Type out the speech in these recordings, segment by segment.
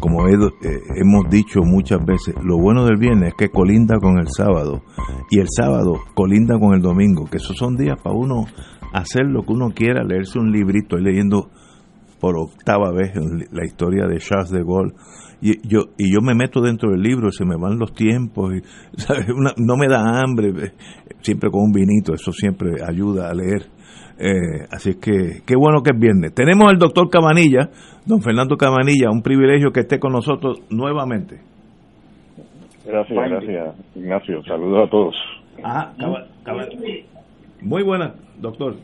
Como eh, hemos dicho muchas veces, lo bueno del viernes es que colinda con el sábado y el sábado colinda con el domingo, que esos son días para uno hacer lo que uno quiera, leerse un librito, estoy leyendo por octava vez la historia de Charles de Gaulle y yo y yo me meto dentro del libro, se me van los tiempos, y, ¿sabes? Una- no me da hambre, eh, siempre con un vinito, eso siempre ayuda a leer. Eh, así es que qué bueno que es viernes. Tenemos al doctor Cabanilla, don Fernando Cabanilla, un privilegio que esté con nosotros nuevamente. Gracias, gracias, Ignacio. Saludos a todos. Ajá, Caba- Caba- Muy buena, doctor.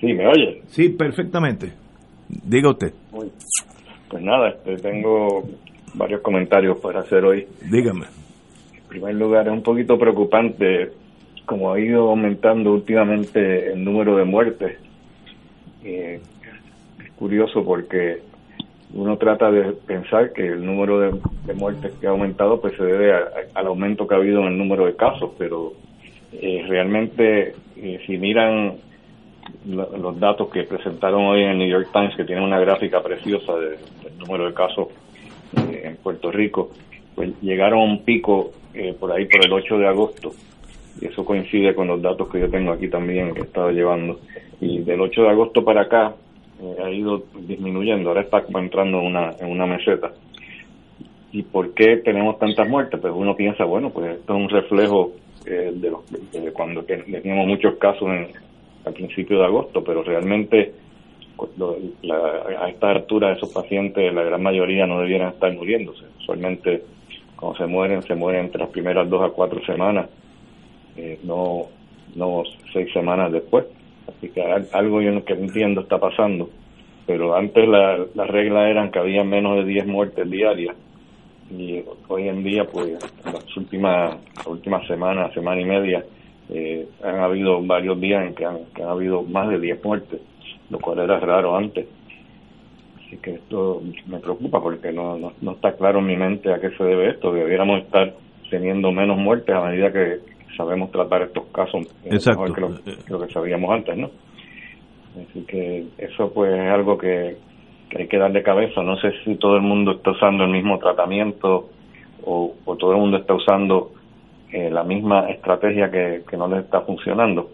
Sí, ¿me oye? Sí, perfectamente. Diga usted, Pues nada, este, tengo varios comentarios para hacer hoy. dígame. En primer lugar, es un poquito preocupante como ha ido aumentando últimamente el número de muertes. Eh, es curioso porque uno trata de pensar que el número de, muertes que ha aumentado pues se debe a- al aumento que ha habido en el número de casos, pero eh, realmente eh, si miran lo- los datos que presentaron hoy en el New York Times, que tiene una gráfica preciosa de- del número de casos eh, en Puerto Rico, pues llegaron a un pico por ahí por el 8 de agosto. Y eso coincide con los datos que yo tengo aquí también, que he estado llevando. Y del 8 de agosto para acá eh, ha ido disminuyendo, ahora está entrando en una, en una meseta. ¿Y por qué tenemos tantas muertes? Pues uno piensa, bueno, pues esto es un reflejo eh, de, los, de cuando te- teníamos muchos casos en, al principio de agosto, pero realmente a esta altura esos pacientes, la gran mayoría no debieran estar muriéndose. Usualmente cuando se mueren, se mueren entre las primeras dos a cuatro semanas, eh, no, no seis semanas después. Así que al- algo yo no que entiendo está pasando, pero antes la, la regla eran que había menos de 10 muertes diarias. Y hoy en día pues en las últimas últimas semanas semana y media eh, han habido varios días en que han, que han habido más de 10 muertes lo cual era raro antes. Así que esto me preocupa porque no, no, no está claro en mi mente a qué se debe esto debiéramos estar teniendo menos muertes a medida que sabemos tratar estos casos eh, Exacto. mejor que lo, que lo que sabíamos antes no así que eso pues es algo que que hay que darle cabeza. No sé si todo el mundo está usando el mismo tratamiento o, o todo el mundo está usando eh, la misma estrategia que, que no les está funcionando.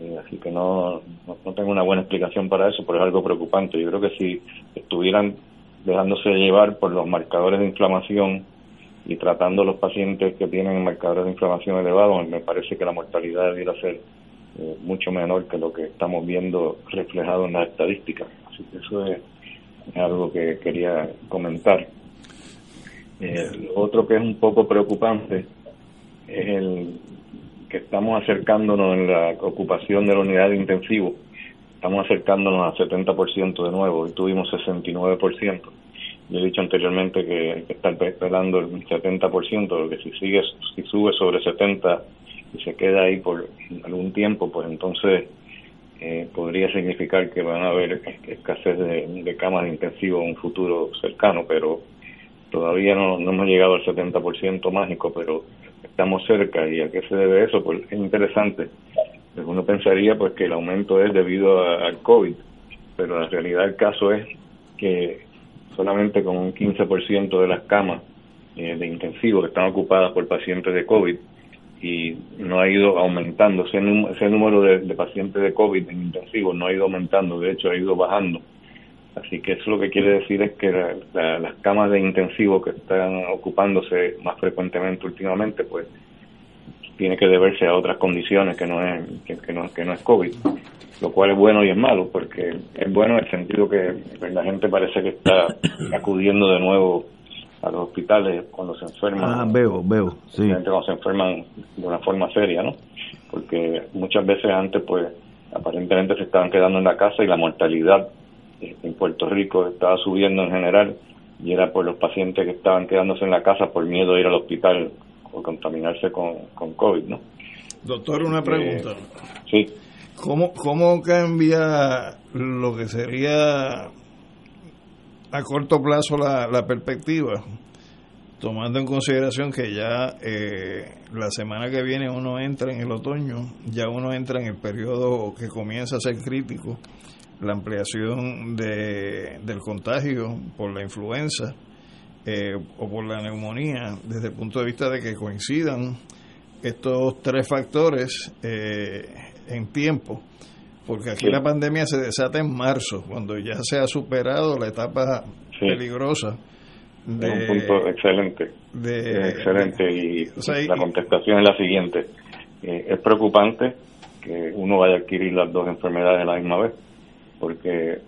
Eh, así que no, no, no tengo una buena explicación para eso, pero es algo preocupante. Yo creo que si estuvieran dejándose llevar por los marcadores de inflamación y tratando a los pacientes que tienen marcadores de inflamación elevados, me parece que la mortalidad debiera ser eh, mucho menor que lo que estamos viendo reflejado en las estadísticas. Así que eso es algo que quería comentar. Eh, lo otro que es un poco preocupante es el que estamos acercándonos en la ocupación de la unidad de intensivo, estamos acercándonos al 70% de nuevo, hoy tuvimos 69%. Yo he dicho anteriormente que que estar esperando el 70%, porque si sigue, si sube sobre 70 y se queda ahí por algún tiempo, pues entonces eh, podría significar que van a haber escasez de, de camas de intensivo en un futuro cercano, pero todavía no, no hemos llegado al 70% mágico, pero estamos cerca. ¿Y a qué se debe eso? Pues es interesante. Pues uno pensaría pues que el aumento es debido al COVID, pero la realidad del caso es que solamente con un 15% de las camas eh, de intensivo que están ocupadas por pacientes de COVID y no ha ido aumentando. Ese, ese número de, de pacientes de COVID en intensivo no ha ido aumentando, de hecho ha ido bajando. Así que eso lo que quiere decir es que las camas de intensivo que están ocupándose más frecuentemente últimamente, pues tiene que deberse a otras condiciones que no es que, no que no es COVID, lo cual es bueno y es malo porque es bueno en el sentido que la gente parece que está acudiendo de nuevo a los hospitales cuando se enferman. Ah, veo, veo, sí. Cuando se enferman de una forma seria, ¿no? Porque muchas veces antes, pues, aparentemente se estaban quedando en la casa y la mortalidad en Puerto Rico estaba subiendo en general y era por los pacientes que estaban quedándose en la casa por miedo a ir al hospital o contaminarse con, con COVID, ¿no? Doctor, una pregunta. sí. ¿Cómo, ¿Cómo cambia lo que sería a corto plazo la, la perspectiva? tomando en consideración que ya eh, la semana que viene uno entra en el otoño, ya uno entra en el periodo que comienza a ser crítico la ampliación de, del contagio por la influenza eh, o por la neumonía, desde el punto de vista de que coincidan estos tres factores eh, en tiempo, porque aquí la pandemia se desata en marzo, cuando ya se ha superado la etapa peligrosa. De, un punto excelente. excelente. y la contestación es la siguiente. Eh, es preocupante que uno vaya a adquirir las dos enfermedades a la misma vez porque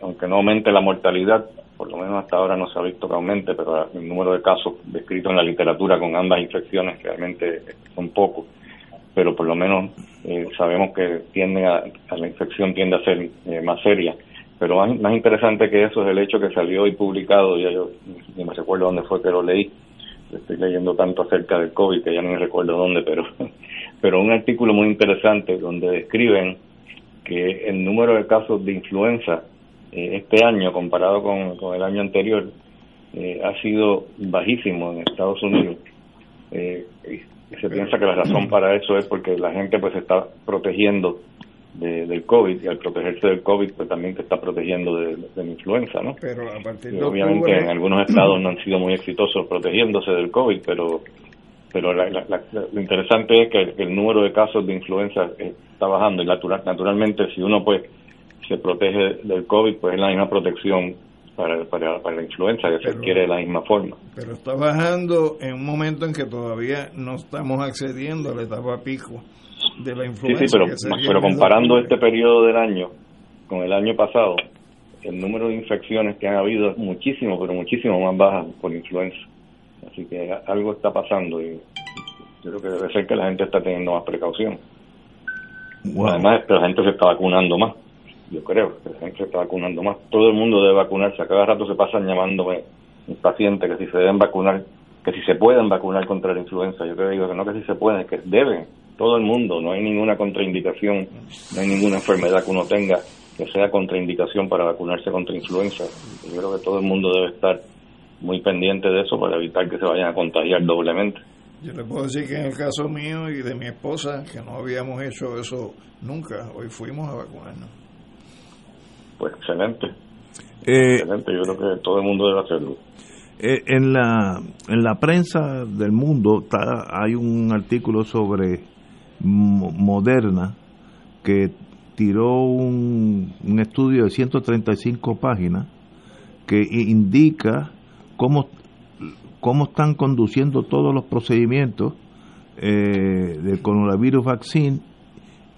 aunque no aumente la mortalidad, por lo menos hasta ahora no se ha visto que aumente, pero el número de casos descritos en la literatura con ambas infecciones realmente son pocos, pero por lo menos eh, sabemos que tiende a, la infección tiende a ser eh, más seria. Pero más, interesante que eso es el hecho que salió y publicado, ya yo ni me recuerdo dónde fue que lo leí, estoy leyendo tanto acerca del COVID que ya me recuerdo dónde, pero, pero un artículo muy interesante donde describen que el número de casos de influenza eh, este año comparado con, el año anterior eh, ha sido bajísimo en Estados Unidos. Eh, y se piensa que la razón para eso es porque la gente pues se está protegiendo del COVID y al protegerse del COVID pues también se está protegiendo de, la influenza, ¿no? Pero a partir de obviamente en algunos estados no han sido muy exitosos protegiéndose del COVID, pero pero lo interesante es que el, número de casos de influenza está bajando y natural, naturalmente si uno pues se protege del COVID pues es la misma protección para, para, la influenza que se adquiere de la misma forma. Pero está bajando en un momento en que todavía no estamos accediendo a la etapa pico de la influenza. Sí, sí, pero, pero comparando este periodo del año con el año pasado, el número de infecciones que han habido es muchísimo, pero muchísimo más baja por influenza. Así que algo está pasando y yo creo que debe ser que la gente está teniendo más precaución. Además, que la gente se está vacunando más. Yo creo que la gente se está vacunando más. Todo el mundo debe vacunarse. A cada rato se pasan llamándome pacientes que si se deben vacunar, que si se pueden vacunar contra la influenza. Yo creo que digo que no que si se pueden, que deben. Todo el mundo. No hay ninguna contraindicación, no hay ninguna enfermedad que uno tenga que sea contraindicación para vacunarse contra influenza. Yo creo que todo el mundo debe estar muy pendiente de eso para evitar que se vayan a contagiar doblemente. Yo le puedo decir que en el caso mío y de mi esposa, que no habíamos hecho eso nunca, hoy fuimos a vacunarnos. Pues excelente. Eh, excelente, yo creo que todo el mundo debe hacerlo. Eh, en, la, en la prensa del mundo hay un artículo sobre Moderna que tiró un, un estudio de 135 páginas que indica cómo, cómo están conduciendo todos los procedimientos eh, del coronavirus vaccine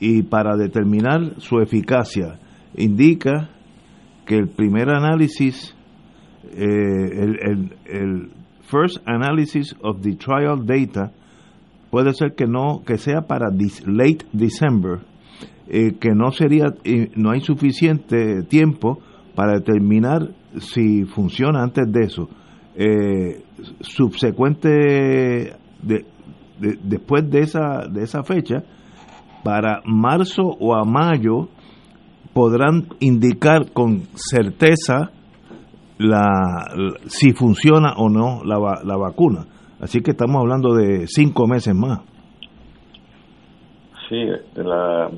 y para determinar su eficacia indica que el primer análisis eh, el, el, first analysis of the trial data puede ser que no que sea para late December eh, que no sería no hay suficiente tiempo para determinar si funciona antes de eso. Eh, subsecuente de, después de esa, de esa fecha, para marzo o a mayo podrán indicar con certeza la, si funciona o no la, la vacuna. Así que estamos hablando de cinco meses más. Sí, la,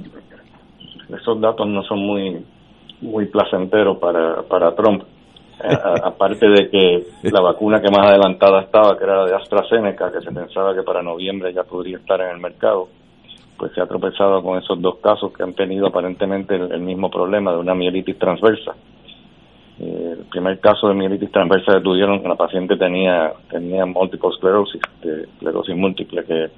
esos datos no son muy muy placenteros para, para Trump aparte de que la vacuna que más adelantada estaba, que era la de AstraZeneca, que se pensaba que para noviembre ya podría estar en el mercado, pues se ha tropezado con esos dos casos que han tenido aparentemente el, mismo problema de una mielitis transversa. primer caso de mielitis transversa que tuvieron, la paciente tenía tenía múltiple esclerosis, esclerosis múltiple, que,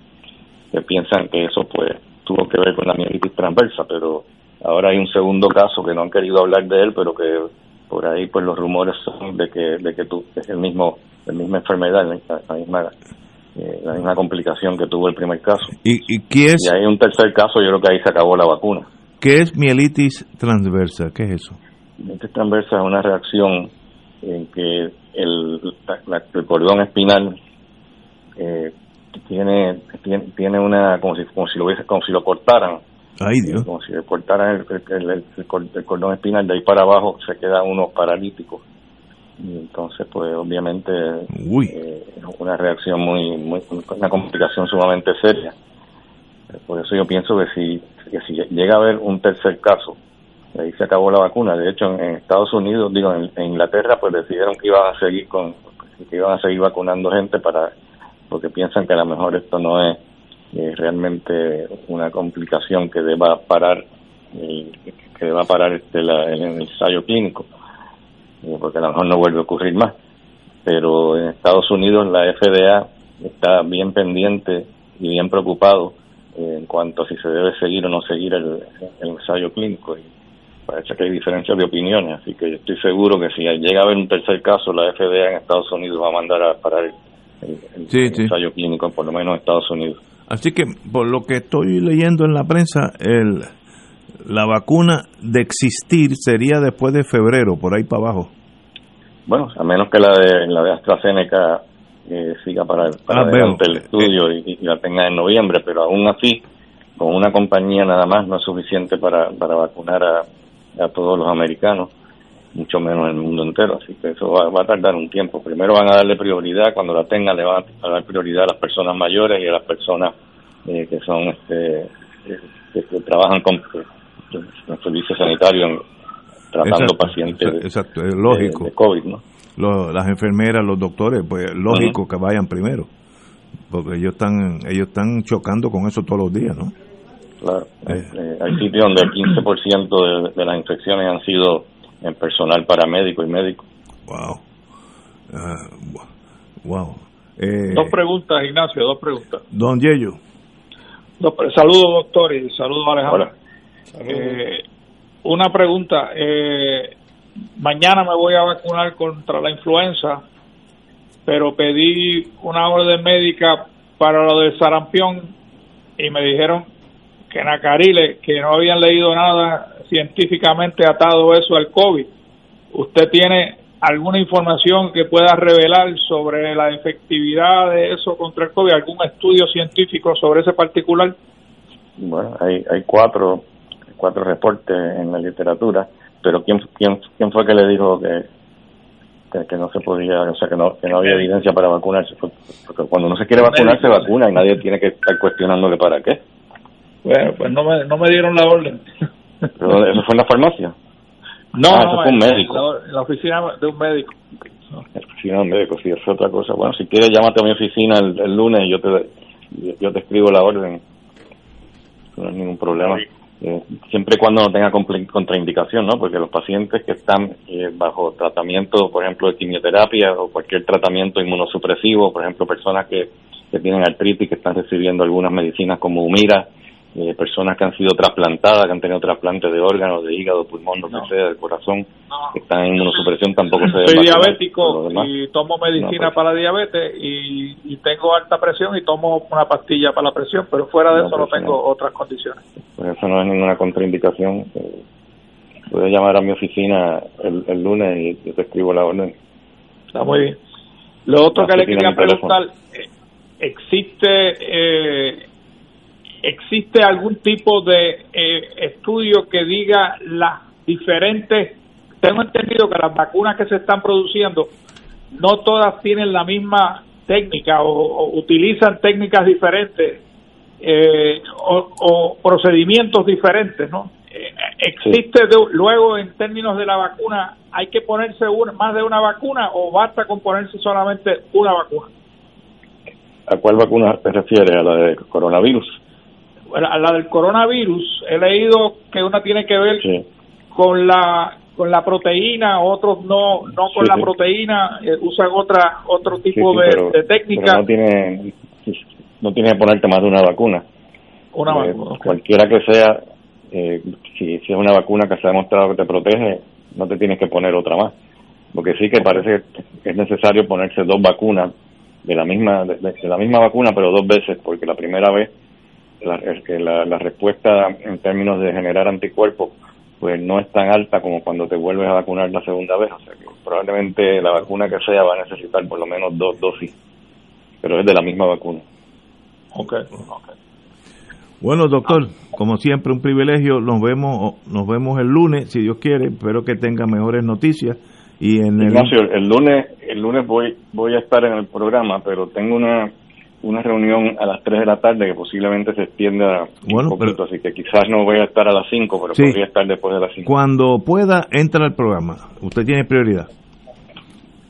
que piensan que eso pues tuvo que ver con la mielitis transversa, pero ahora hay un segundo caso que no han querido hablar de él, pero que por ahí pues los rumores son de que de que tú, es el mismo la misma enfermedad, la, misma eh, la misma complicación que tuvo el primer caso. ¿Y, y qué es? Y hay un tercer caso, yo creo que ahí se acabó la vacuna. ¿Qué es mielitis transversa? ¿Qué es eso? Mielitis transversa es una reacción en que el, el cordón espinal eh, tiene, tiene, tiene una como si como si lo hubiese, como si lo cortaran Ay, Dios. como si le cortaran el, el, cordón espinal de ahí para abajo se queda uno paralítico y entonces pues obviamente eh, una reacción muy, muy una complicación sumamente seria. Por eso yo pienso que si que si llega a haber un tercer caso ahí se acabó la vacuna. De hecho en, Estados Unidos digo en, Inglaterra pues decidieron que iban a seguir con que iban a seguir vacunando gente para porque piensan que a lo mejor esto no es eh, realmente una complicación que deba parar eh, que deba parar este la, el, ensayo clínico. eh, porque a lo mejor no vuelve a ocurrir más pero en Estados Unidos la FDA está bien pendiente y bien preocupado en cuanto a si se debe seguir o no seguir el, ensayo clínico. Y parece que hay diferencias de opiniones, así que yo estoy seguro que si llega a haber un tercer caso, la FDA en Estados Unidos va a mandar a parar el, ensayo clínico, por lo menos en Estados Unidos. Así que, por lo que estoy leyendo en la prensa, el, la vacuna de existir sería después de febrero, por ahí para abajo. Bueno, a menos que la de, la de AstraZeneca eh, siga para, para ah, el estudio y, la tenga en noviembre, pero aún así, con una compañía nada más no es suficiente para, para vacunar a, a todos los americanos, mucho menos en el mundo entero, así que eso va, a tardar un tiempo. Primero van a darle prioridad, cuando la tengan le van a dar prioridad a las personas mayores y a las personas eh, que son este eh, que, trabajan con el servicio sanitario tratando pacientes exacto, es lógico. De, COVID, ¿no? las enfermeras, los doctores, pues lógico que vayan primero, porque ellos están ellos están chocando con eso todos los días, ¿no? Claro, eh. Eh, hay sitios donde el 15% de, de las infecciones han sido en personal paramédico y médico. Wow. Uh, wow. Eh, dos preguntas, Ignacio, dos preguntas. Don Yello. saludos, doctor, y saludos, Alejandro. Eh, una pregunta. Eh, mañana me voy a vacunar contra la influenza, pero pedí una orden médica para lo del sarampión y me dijeron que en Acarile, que no habían leído nada científicamente atado eso al COVID. ¿Usted tiene alguna información que pueda revelar sobre la efectividad de eso contra el COVID? ¿Algún estudio científico sobre ese particular? Bueno, hay, hay cuatro, cuatro reportes en la literatura pero ¿quién, quién, quién fue que le dijo que, que, no se podía, o sea, que no, que no había evidencia para vacunarse? Porque cuando uno se quiere vacunar, se vacuna y nadie tiene que estar cuestionándole para qué. Bueno, pues no me, no me dieron la orden. ¿Pero eso fue en la farmacia? No, ah, eso fue un médico. En la, oficina de un médico. La oficina de un médico, sí, es otra cosa. Bueno, si quieres, llámate a mi oficina el, lunes y yo te, yo te escribo la orden. No hay ningún problema. Eh, siempre y cuando no tenga contraindicación, ¿no? Porque los pacientes que están eh, bajo tratamiento, por ejemplo, de quimioterapia o cualquier tratamiento inmunosupresivo, por ejemplo, personas que, que tienen artritis, que están recibiendo algunas medicinas como Humira, eh, personas que han sido trasplantadas, que han tenido trasplantes de órganos, de hígado, pulmón, lo que sea, del corazón, que están en inmunosupresión, tampoco se Soy diabético y tomo medicina pues. para diabetes y, tengo alta presión y tomo una pastilla para la presión, pero fuera de eso no pues, tengo otras condiciones. Pues eso no es ninguna contraindicación. Eh, puedes llamar a mi oficina el, lunes y yo te escribo la orden. Está muy bien. Lo otro que le quería preguntar, eh, ¿existe eh, ¿existe algún tipo de eh, estudio que diga las diferentes, tengo entendido que las vacunas que se están produciendo no todas tienen la misma técnica o, utilizan técnicas diferentes eh, o, procedimientos diferentes, ¿no? Eh, ¿Existe luego en términos de la vacuna, hay que ponerse más de una vacuna o basta con ponerse solamente una vacuna? ¿A cuál vacuna te refieres? ¿A la de coronavirus? A la del coronavirus, he leído que una tiene que ver con la con la proteína, otros no no con la proteína, eh, usan otra otro tipo de, técnica. no tiene no tiene que ponerte más de una vacuna. Una eh, vacuna. Cualquiera que sea, eh, si, si es una vacuna que se ha demostrado que te protege, no te tienes que poner otra más. Porque sí que parece que es necesario ponerse dos vacunas de la misma de, la misma vacuna, pero dos veces, porque la primera vez la, la, la respuesta en términos de generar anticuerpos pues no es tan alta como cuando te vuelves a vacunar la segunda vez. O sea que probablemente la vacuna que sea va a necesitar por lo menos dos dosis, pero es de la misma vacuna. Ok, Bueno, doctor, como siempre, un privilegio. Nos vemos, nos vemos el lunes, si Dios quiere. Espero que tenga mejores noticias. Y en el... el lunes, el lunes voy, voy a estar en el programa, pero tengo una una reunión a las 3 de la tarde que posiblemente se extienda un poquito, así que quizás no voy a estar a las 5, pero podría estar después de las 5. Cuando pueda, entra al programa. Usted tiene prioridad.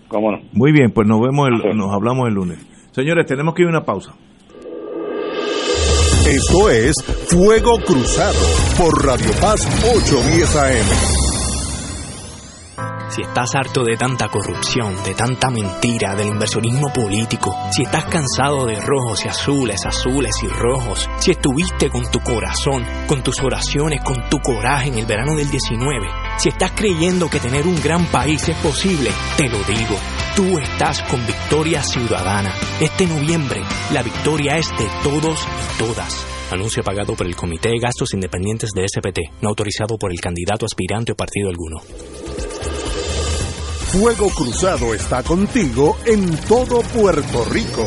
¿Cómo no? Muy bien, pues nos vemos, el, nos hablamos el lunes. Señores, tenemos que ir a una pausa. Esto es Fuego Cruzado por Radio Paz 810 AM. Si estás harto de tanta corrupción, de tanta mentira, del inversionismo político, si estás cansado de rojos y azules, azules y rojos, si estuviste con tu corazón, con tus oraciones, con tu coraje en el verano del 19, si estás creyendo que tener un gran país es posible, te lo digo. Tú estás con Victoria Ciudadana. Este noviembre, la victoria es de todos y todas. Anuncio pagado por el Comité de Gastos Independientes de SPT, no autorizado por el candidato aspirante o partido alguno. Fuego Cruzado está contigo en todo Puerto Rico.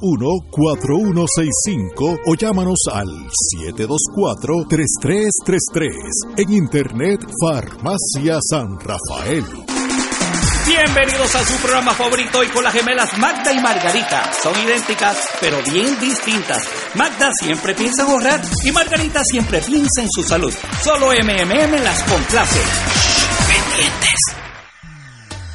4165 o llámanos al 724-3333. En Internet, Farmacia San Rafael. Bienvenidos a su programa favorito y con las gemelas Magda y Margarita. Son idénticas, pero bien distintas. Magda siempre piensa en ahorrar y Margarita siempre piensa en su salud. Solo MMM las complace. pendientes.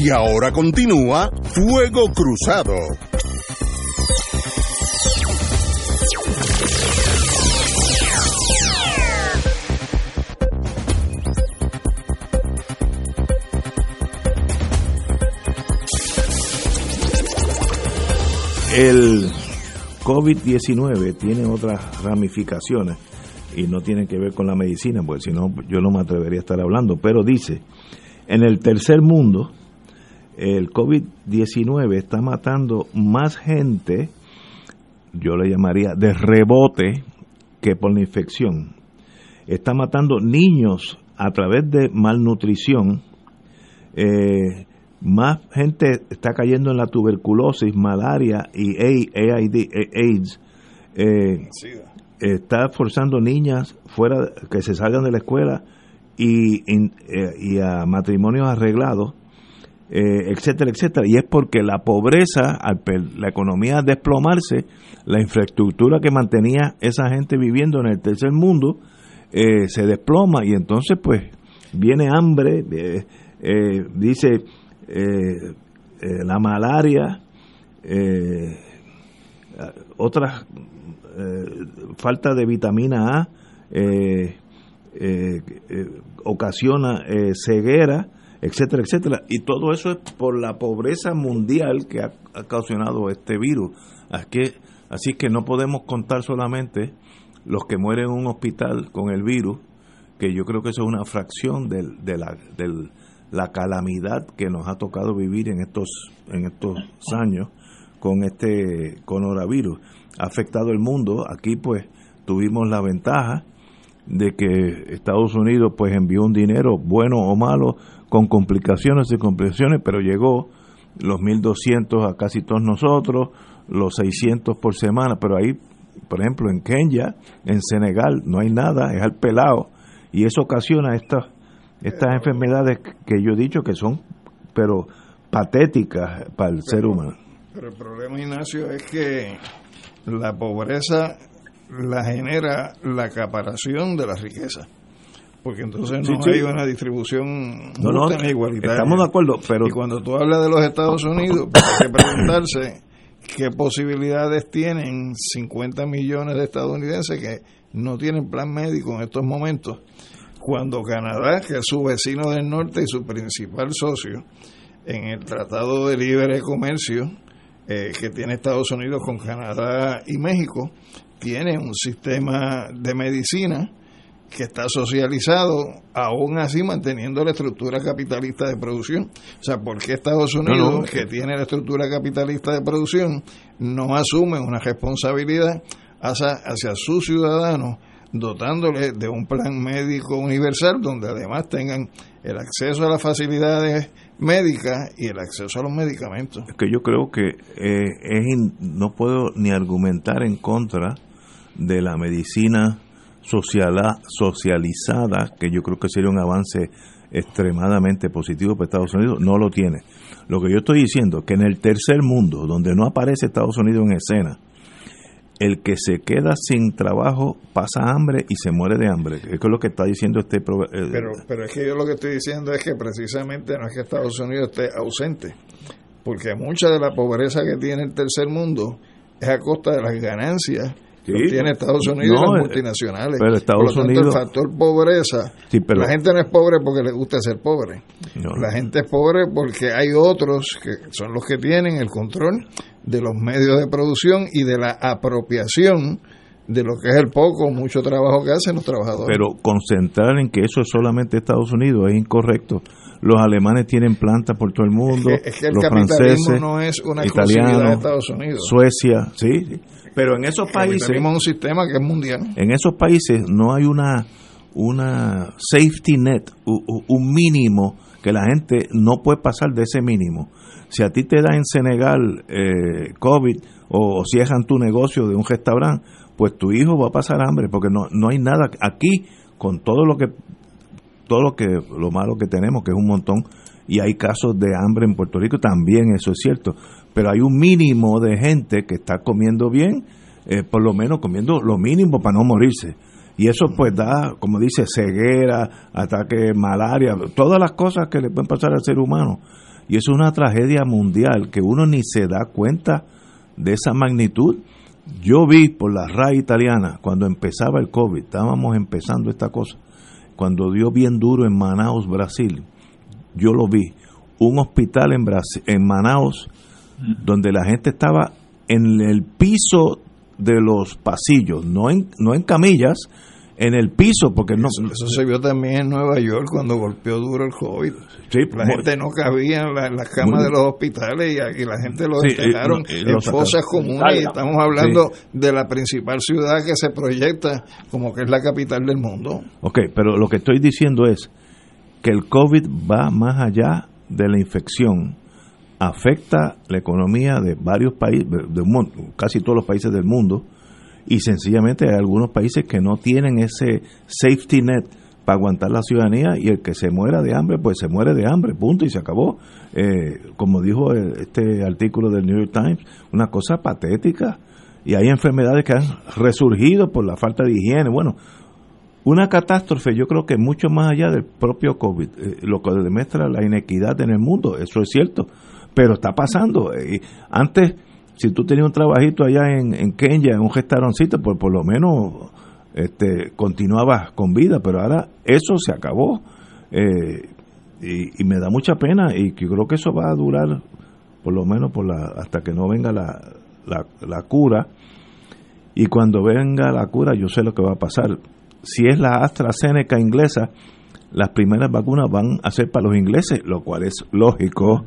Y ahora continúa Fuego Cruzado. El COVID-19 tiene otras ramificaciones y no tiene que ver con la medicina, porque si no yo no me atrevería a estar hablando, pero dice, en el tercer mundo, el COVID-19 está matando más gente, yo le llamaría de rebote, que por la infección. Está matando niños a través de malnutrición. Eh, más gente está cayendo en la tuberculosis, malaria y AIDS. Eh, está forzando niñas fuera que se salgan de la escuela y, eh, y a matrimonios arreglados eh, etcétera, etcétera. Y es porque la pobreza, al la economía desplomarse, la infraestructura que mantenía esa gente viviendo en el tercer mundo eh, se desploma y entonces pues viene hambre, eh, dice la malaria, otras falta de vitamina A, ocasiona ceguera, etcétera, etcétera. Y todo eso es por la pobreza mundial que ha, ocasionado este virus. Así así que no podemos contar solamente los que mueren en un hospital con el virus que yo creo que eso es una fracción de, la, la calamidad que nos ha tocado vivir en estos, en estos años con este coronavirus. Ha afectado el mundo. Aquí pues tuvimos la ventaja de que Estados Unidos pues envió un dinero bueno o malo con complicaciones y complicaciones, pero llegó los 1.200 a casi todos nosotros, los 600 por semana, pero ahí, por ejemplo, en Kenia, en Senegal, no hay nada, es al pelado, y eso ocasiona estas estas enfermedades que yo he dicho que son, pero patéticas para el ser humano. Pero el problema, Ignacio, es que la pobreza la genera la acaparación de la riqueza. Porque entonces no hay una distribución no, igualitaria. Estamos de acuerdo, pero... Y cuando tú hablas de los Estados Unidos, pues hay que preguntarse qué posibilidades tienen 50 millones de estadounidenses que no tienen plan médico en estos momentos, cuando Canadá, que es su vecino del norte y su principal socio en el Tratado de Libre Comercio eh, que tiene Estados Unidos con Canadá y México, tiene un sistema de medicina que está socializado, aún así manteniendo la estructura capitalista de producción. O sea, ¿por qué Estados Unidos, que tiene la estructura capitalista de producción, no asume una responsabilidad hacia, hacia sus ciudadanos, dotándole de un plan médico universal, donde además tengan el acceso a las facilidades médicas y el acceso a los medicamentos? Es que yo creo que eh, es no puedo ni argumentar en contra de la medicina socializada, que yo creo que sería un avance extremadamente positivo para Estados Unidos, no lo tiene. Lo que yo estoy diciendo es que en el tercer mundo, donde no aparece Estados Unidos en escena, el que se queda sin trabajo pasa hambre y se muere de hambre. Es lo que está diciendo este... Eh, pero, pero es que yo lo que estoy diciendo es que precisamente no es que Estados Unidos esté ausente, porque mucha de la pobreza que tiene el tercer mundo es a costa de las ganancias tiene Estados Unidos y las eh, multinacionales. Pero Estados Unidos. El factor pobreza. la gente no es pobre porque le gusta ser pobre. La gente es pobre porque hay otros que son los que tienen el control de los medios de producción y de la apropiación de lo que es el poco o mucho trabajo que hacen los trabajadores. Pero concentrar en que eso es solamente Estados Unidos es incorrecto. Los alemanes tienen plantas por todo el mundo, es que, el los capitalismo no es una italianos, de Estados Unidos. Suecia, sí, pero en esos países tenemos un sistema que es mundial. En esos países no hay una una safety net, un mínimo que la gente no puede pasar de ese mínimo. Si a ti te da en Senegal eh, COVID o cierran tu negocio de un restaurante, pues tu hijo va a pasar hambre porque no, no hay nada aquí con todo lo que todo lo que lo malo que tenemos que es un montón y hay casos de hambre en Puerto Rico también eso es cierto. Pero hay un mínimo de gente que está comiendo bien eh, por lo menos comiendo lo mínimo para no morirse. Y eso pues da como dice ceguera ataque malaria todas las cosas que le pueden pasar al ser humano. Y es una tragedia mundial que uno ni se da cuenta de esa magnitud. Yo vi por la RAI italiana, cuando empezaba el COVID, estábamos empezando esta cosa, cuando dio bien duro en Manaus, Brasil, yo lo vi, un hospital en, Brasil, en Manaus, donde la gente estaba en el piso de los pasillos, no en, no en camillas, en el piso, porque no... Eso, se vio también en Nueva York cuando golpeó duro el COVID. la gente no cabía en, las camas de los hospitales y aquí la gente lo sí, en fosas comunes y estamos hablando de la principal ciudad que se proyecta como que es la capital del mundo. Ok, pero lo que estoy diciendo es que el COVID va más allá de la infección, afecta la economía de varios países, de casi todos los países del mundo, y sencillamente hay algunos países que no tienen ese safety net para aguantar la ciudadanía y el que se muera de hambre, pues se muere de hambre, punto, y se acabó. Eh, como dijo este artículo del New York Times, una cosa patética. Y hay enfermedades que han resurgido por la falta de higiene. Bueno, una catástrofe yo creo que mucho más allá del propio COVID, eh, lo que demuestra la inequidad en el mundo, eso es cierto, pero está pasando. Eh, antes si tú tenías un trabajito allá en, en Kenya, en un restaurancito, pues por lo menos este, continuabas con vida, pero ahora eso se acabó. Eh, y, me da mucha pena y creo que eso va a durar por lo menos por la, hasta que no venga la, la, la cura. Y cuando venga la cura, yo sé lo que va a pasar. si es la AstraZeneca inglesa, las primeras vacunas van a ser para los ingleses, lo cual es lógico,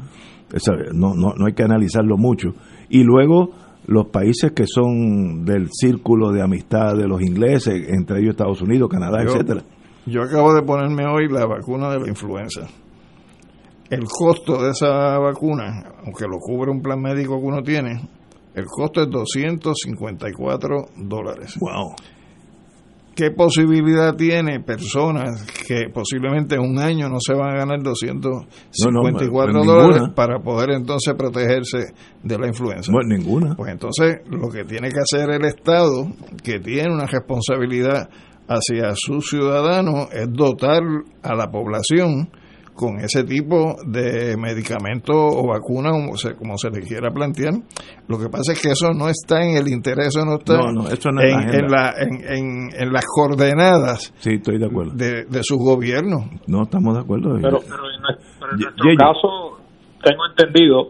no, no, no hay que analizarlo mucho. Y luego los países que son del círculo de amistad de los ingleses, entre ellos Estados Unidos, Canadá, etcétera. Yo acabo de ponerme hoy la vacuna de la influenza. El costo de esa vacuna, aunque lo cubre un plan médico que uno tiene, el costo es 254 dólares. Wow. ¿Qué posibilidad tiene personas que posiblemente en un año no se van a ganar 254 pues dólares para poder entonces protegerse de la influenza? Bueno, ninguna. Pues entonces lo que tiene que hacer el Estado, que tiene una responsabilidad hacia sus ciudadanos, es dotar a la población con ese tipo de medicamento o vacuna, como se, como se le quiera plantear. Lo que pasa es que eso no está en el interés, eso no está en, en, en, las coordenadas sí, estoy de, acuerdo. de, su gobierno. No, estamos de acuerdo. Pero, en, nuestro caso, tengo entendido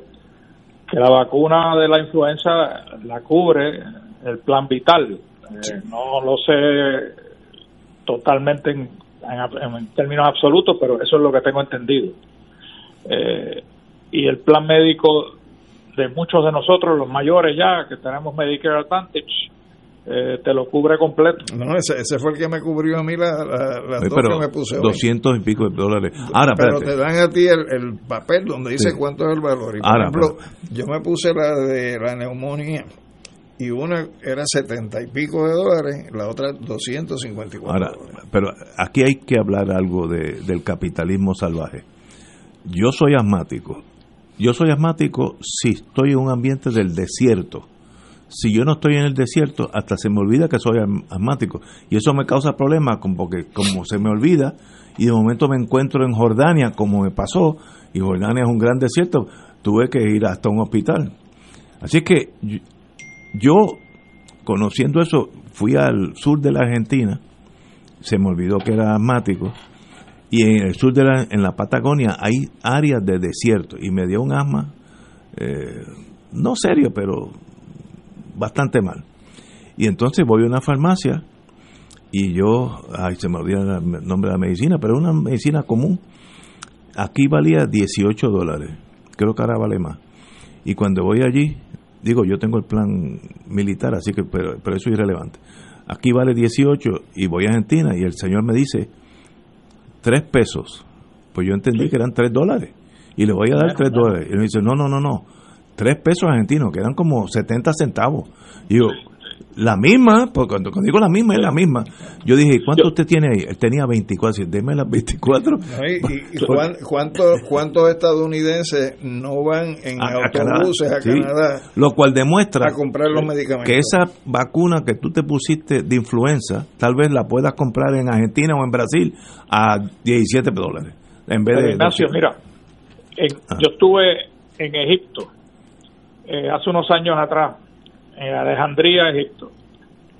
que la vacuna de la influenza la cubre el plan vital. Eh, no lo sé totalmente en en, términos absolutos, pero eso es lo que tengo entendido. Eh, y el plan médico de muchos de nosotros, los mayores ya, que tenemos Medicare Advantage, eh, te lo cubre completo. No, ese, fue el que me cubrió a mí la, la, que me puse. 200 y pico de dólares. Ahora, pero te dan a ti el, papel donde dice cuánto es el valor. Y por ejemplo, yo me puse la de la neumonía y una era setenta y pico de dólares, la otra 254 Ahora, Pero aquí hay que hablar algo de, del capitalismo salvaje. Yo soy asmático. Yo soy asmático si estoy en un ambiente del desierto. Si yo no estoy en el desierto, hasta se me olvida que soy asmático. Y eso me causa problemas, porque como se me olvida, y de momento me encuentro en Jordania, como me pasó, y Jordania es un gran desierto, tuve que ir hasta un hospital. Así que yo, conociendo eso, fui al sur de la Argentina, se me olvidó que era asmático, y en el sur de la, en la Patagonia hay áreas de desierto, y me dio un asma, eh, no serio, pero bastante mal. Y entonces voy a una farmacia, y yo, ay, se me olvida el nombre de la medicina, pero una medicina común. Aquí valía 18 dólares, creo que ahora vale más. Y cuando voy allí, Digo, yo tengo el plan militar, así que, pero, pero eso es irrelevante. Aquí vale 18 y voy a Argentina y el señor me dice 3 pesos. Pues yo entendí que eran 3 dólares y le voy a dar 3 dólares. Y me dice, no, no, no, no. 3 pesos argentinos, que eran como 70 centavos. Y yo, la misma, porque cuando, digo la misma, es la misma. Yo dije, ¿cuánto usted tiene ahí? Él tenía 24, deme las 24. ¿Y, cuántos, cuántos estadounidenses no van en autobuses a Canadá? Lo cual demuestra a comprar los medicamentos. que esa vacuna que tú te pusiste de influenza, tal vez la puedas comprar en Argentina o en Brasil a 17 dólares. En vez de. Ignacio, mira, ah. yo estuve en Egipto eh, hace unos años atrás en Alejandría, Egipto.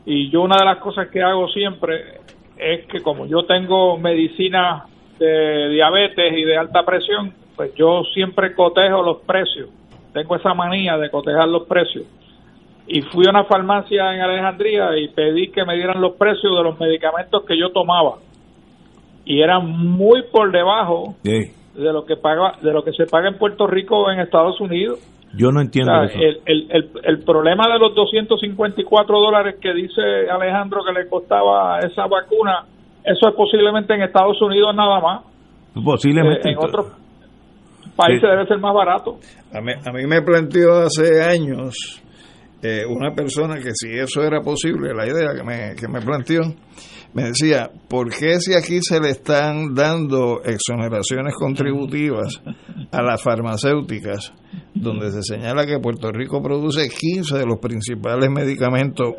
Y yo una de las cosas que hago siempre es que como yo tengo medicina de diabetes y de alta presión, pues yo siempre cotejo los precios. Tengo esa manía de cotejar los precios. Y fui a una farmacia en Alejandría y pedí que me dieran los precios de los medicamentos que yo tomaba. Y eran muy por debajo de lo que paga de lo que se paga en Puerto Rico o en Estados Unidos. Yo no entiendo eso. El, el, el, problema de los 254 dólares que dice Alejandro que le costaba esa vacuna, eso es posiblemente en Estados Unidos nada más. Posiblemente. Eh, en otros países debe ser más barato. A mí, a mí me planteó hace años eh, una persona que si eso era posible, la idea que me, que me planteó, me decía, ¿por qué si aquí se le están dando exoneraciones contributivas a las farmacéuticas, donde se señala que Puerto Rico produce 15 de los principales medicamentos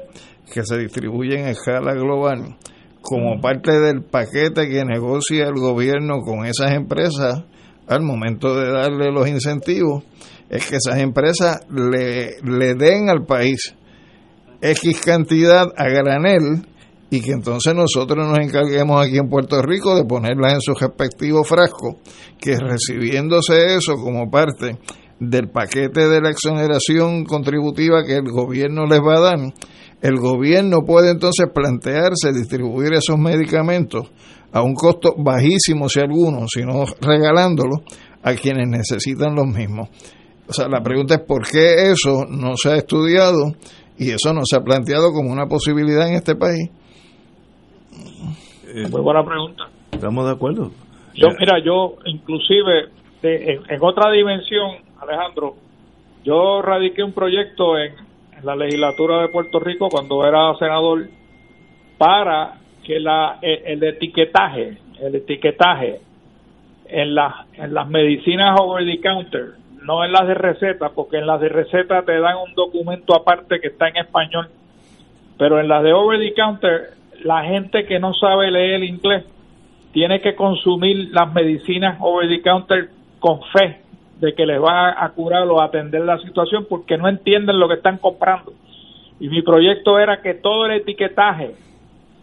que se distribuyen en escala global, como parte del paquete que negocia el gobierno con esas empresas al momento de darle los incentivos, es que esas empresas le, le den al país X cantidad a granel y que entonces nosotros nos encarguemos aquí en Puerto Rico de ponerlas en su respectivo frasco, que recibiéndose eso como parte del paquete de la exoneración contributiva que el gobierno les va a dar, el gobierno puede entonces plantearse distribuir esos medicamentos a un costo bajísimo, si alguno, sino regalándolos a quienes necesitan los mismos. O sea, la pregunta es por qué eso no se ha estudiado y eso no se ha planteado como una posibilidad en este país. Muy buena pregunta. ¿Estamos de acuerdo? Yo, mira, yo inclusive en, otra dimensión, Alejandro, yo radiqué un proyecto en, la legislatura de Puerto Rico cuando era senador para que la, el, etiquetaje, el etiquetaje en las en las medicinas over the counter, no en las de receta, porque en las de receta te dan un documento aparte que está en español, pero en las de over the counter la gente que no sabe leer inglés tiene que consumir las medicinas over the counter con fe de que les va a curar o atender la situación porque no entienden lo que están comprando. Y mi proyecto era que todo el etiquetaje,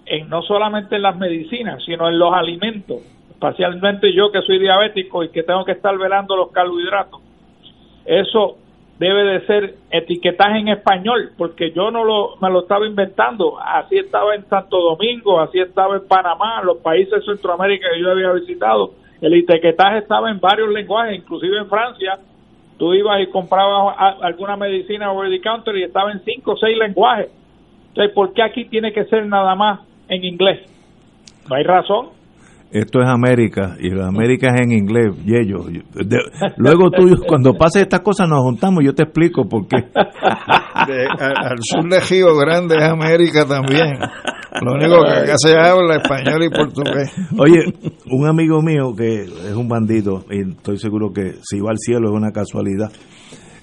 en, no solamente en las medicinas, sino en los alimentos, especialmente yo que soy diabético y que tengo que estar velando los carbohidratos, eso debe de ser etiquetaje en español, porque yo no lo, me lo estaba inventando. Así estaba en Santo Domingo, así estaba en Panamá, los países de Centroamérica que yo había visitado. El etiquetaje estaba en varios lenguajes, inclusive en Francia. Tú ibas y comprabas alguna medicina over the counter y estaba en cinco o seis lenguajes. Entonces, ¿por qué aquí tiene que ser nada más en inglés? No hay razón esto es América y la América es en inglés y ellos luego tú cuando pase estas cosas nos juntamos yo te explico por qué. Al, sur de Río Grande es América también. Lo único que acá se habla español y portugués. Oye un amigo mío que es un bandido y estoy seguro que si va al cielo es una casualidad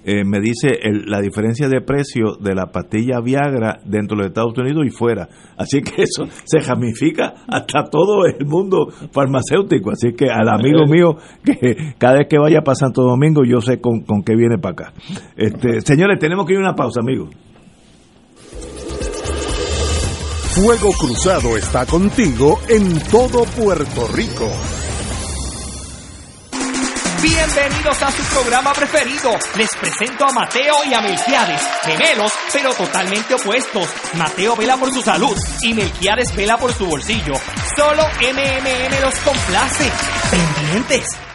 eh, me dice la diferencia de precio de la pastilla Viagra dentro de los Estados Unidos y fuera. Así que eso se ramifica hasta todo el mundo farmacéutico. Así que al amigo mío, que cada vez que vaya para Santo Domingo, yo sé con, con qué viene para acá. Este, señores, tenemos que ir a una pausa, amigos. Fuego Cruzado está contigo en todo Puerto Rico. Bienvenidos a su programa preferido. Les presento a Mateo y a Melquiades, gemelos, pero totalmente opuestos. Mateo vela por su salud y Melquiades vela por su bolsillo. Solo MMM los complace. Pendientes.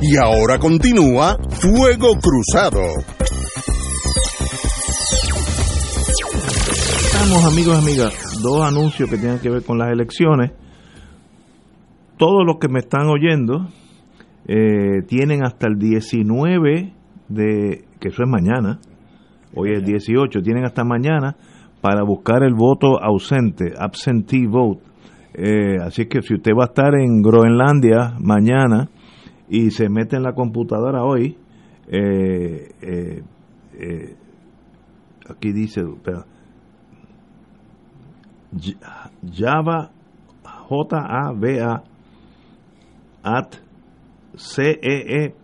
Y ahora continúa Fuego Cruzado. Estamos amigos y amigas, dos anuncios que tienen que ver con las elecciones. Todos los que me están oyendo eh, tienen hasta el 19 de, que eso es mañana, hoy es 18, tienen hasta mañana para buscar el voto ausente, absentee vote. Eh, así que si usted va a estar en Groenlandia mañana, y se mete en la computadora hoy, eh, eh, eh, aquí dice, Java, J-A-V-A, at cee.pr.gov.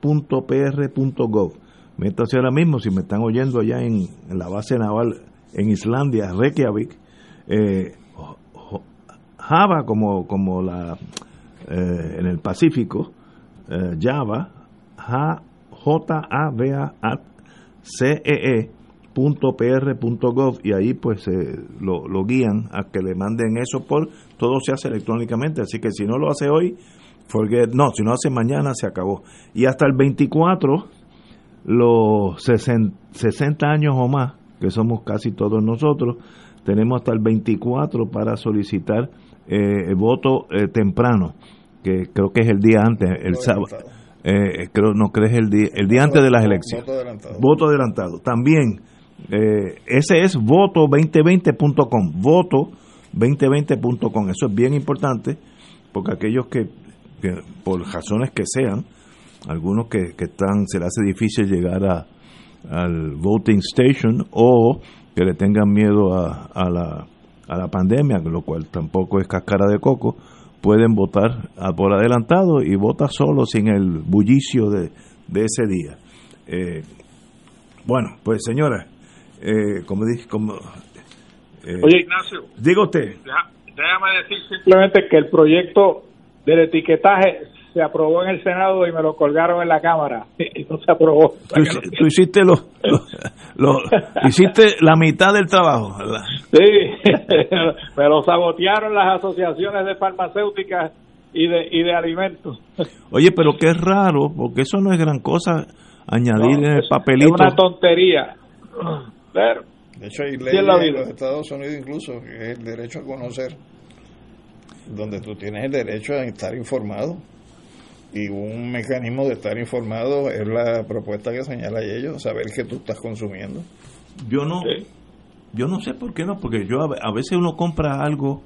Métase ahora mismo, si me están oyendo allá en, la base naval en Islandia, Reykjavik, Java como, como la en el Pacífico, eh, Java, J-A-V-A-C-E-E, .pr.gov y ahí pues lo, lo, guían a que le manden eso por todo se hace electrónicamente así que si no lo hace hoy forget no si no hace mañana se acabó. Y hasta el 24 los 60, años o más que somos casi todos nosotros tenemos hasta el 24 para solicitar eh, voto eh, temprano que creo que es el día antes el sábado. eh, creo no crees el día el día antes de las elecciones. voto adelantado, voto adelantado. también eh, ese es voto2020.com, voto2020.com. Eso es bien importante porque aquellos que, por razones que sean, algunos que, están, se les hace difícil llegar a, al voting station o que le tengan miedo a, a, la, a la pandemia, lo cual tampoco es cascara de coco, pueden votar por adelantado y vota solo sin el bullicio de, de ese día. Eh, bueno, pues señora, eh, como dije, como... Eh, Oye, Ignacio. Diga usted. déjame decir simplemente que el proyecto del etiquetaje se aprobó en el Senado y me lo colgaron en la Cámara y no se aprobó. Tú, hiciste lo, hiciste la mitad del trabajo, ¿verdad? Sí, me lo sabotearon las asociaciones de farmacéuticas y de, y de alimentos. Oye, pero qué raro, porque eso no es gran cosa añadir en el papelito. Es una tontería. De hecho, hay leyes en los Estados Unidos incluso, que es el derecho a conocer, donde tú tienes el derecho a estar informado. Y un mecanismo de estar informado es la propuesta que señala ellos, saber que tú estás consumiendo. Yo no, yo no sé por qué no, porque yo a, veces uno compra algo.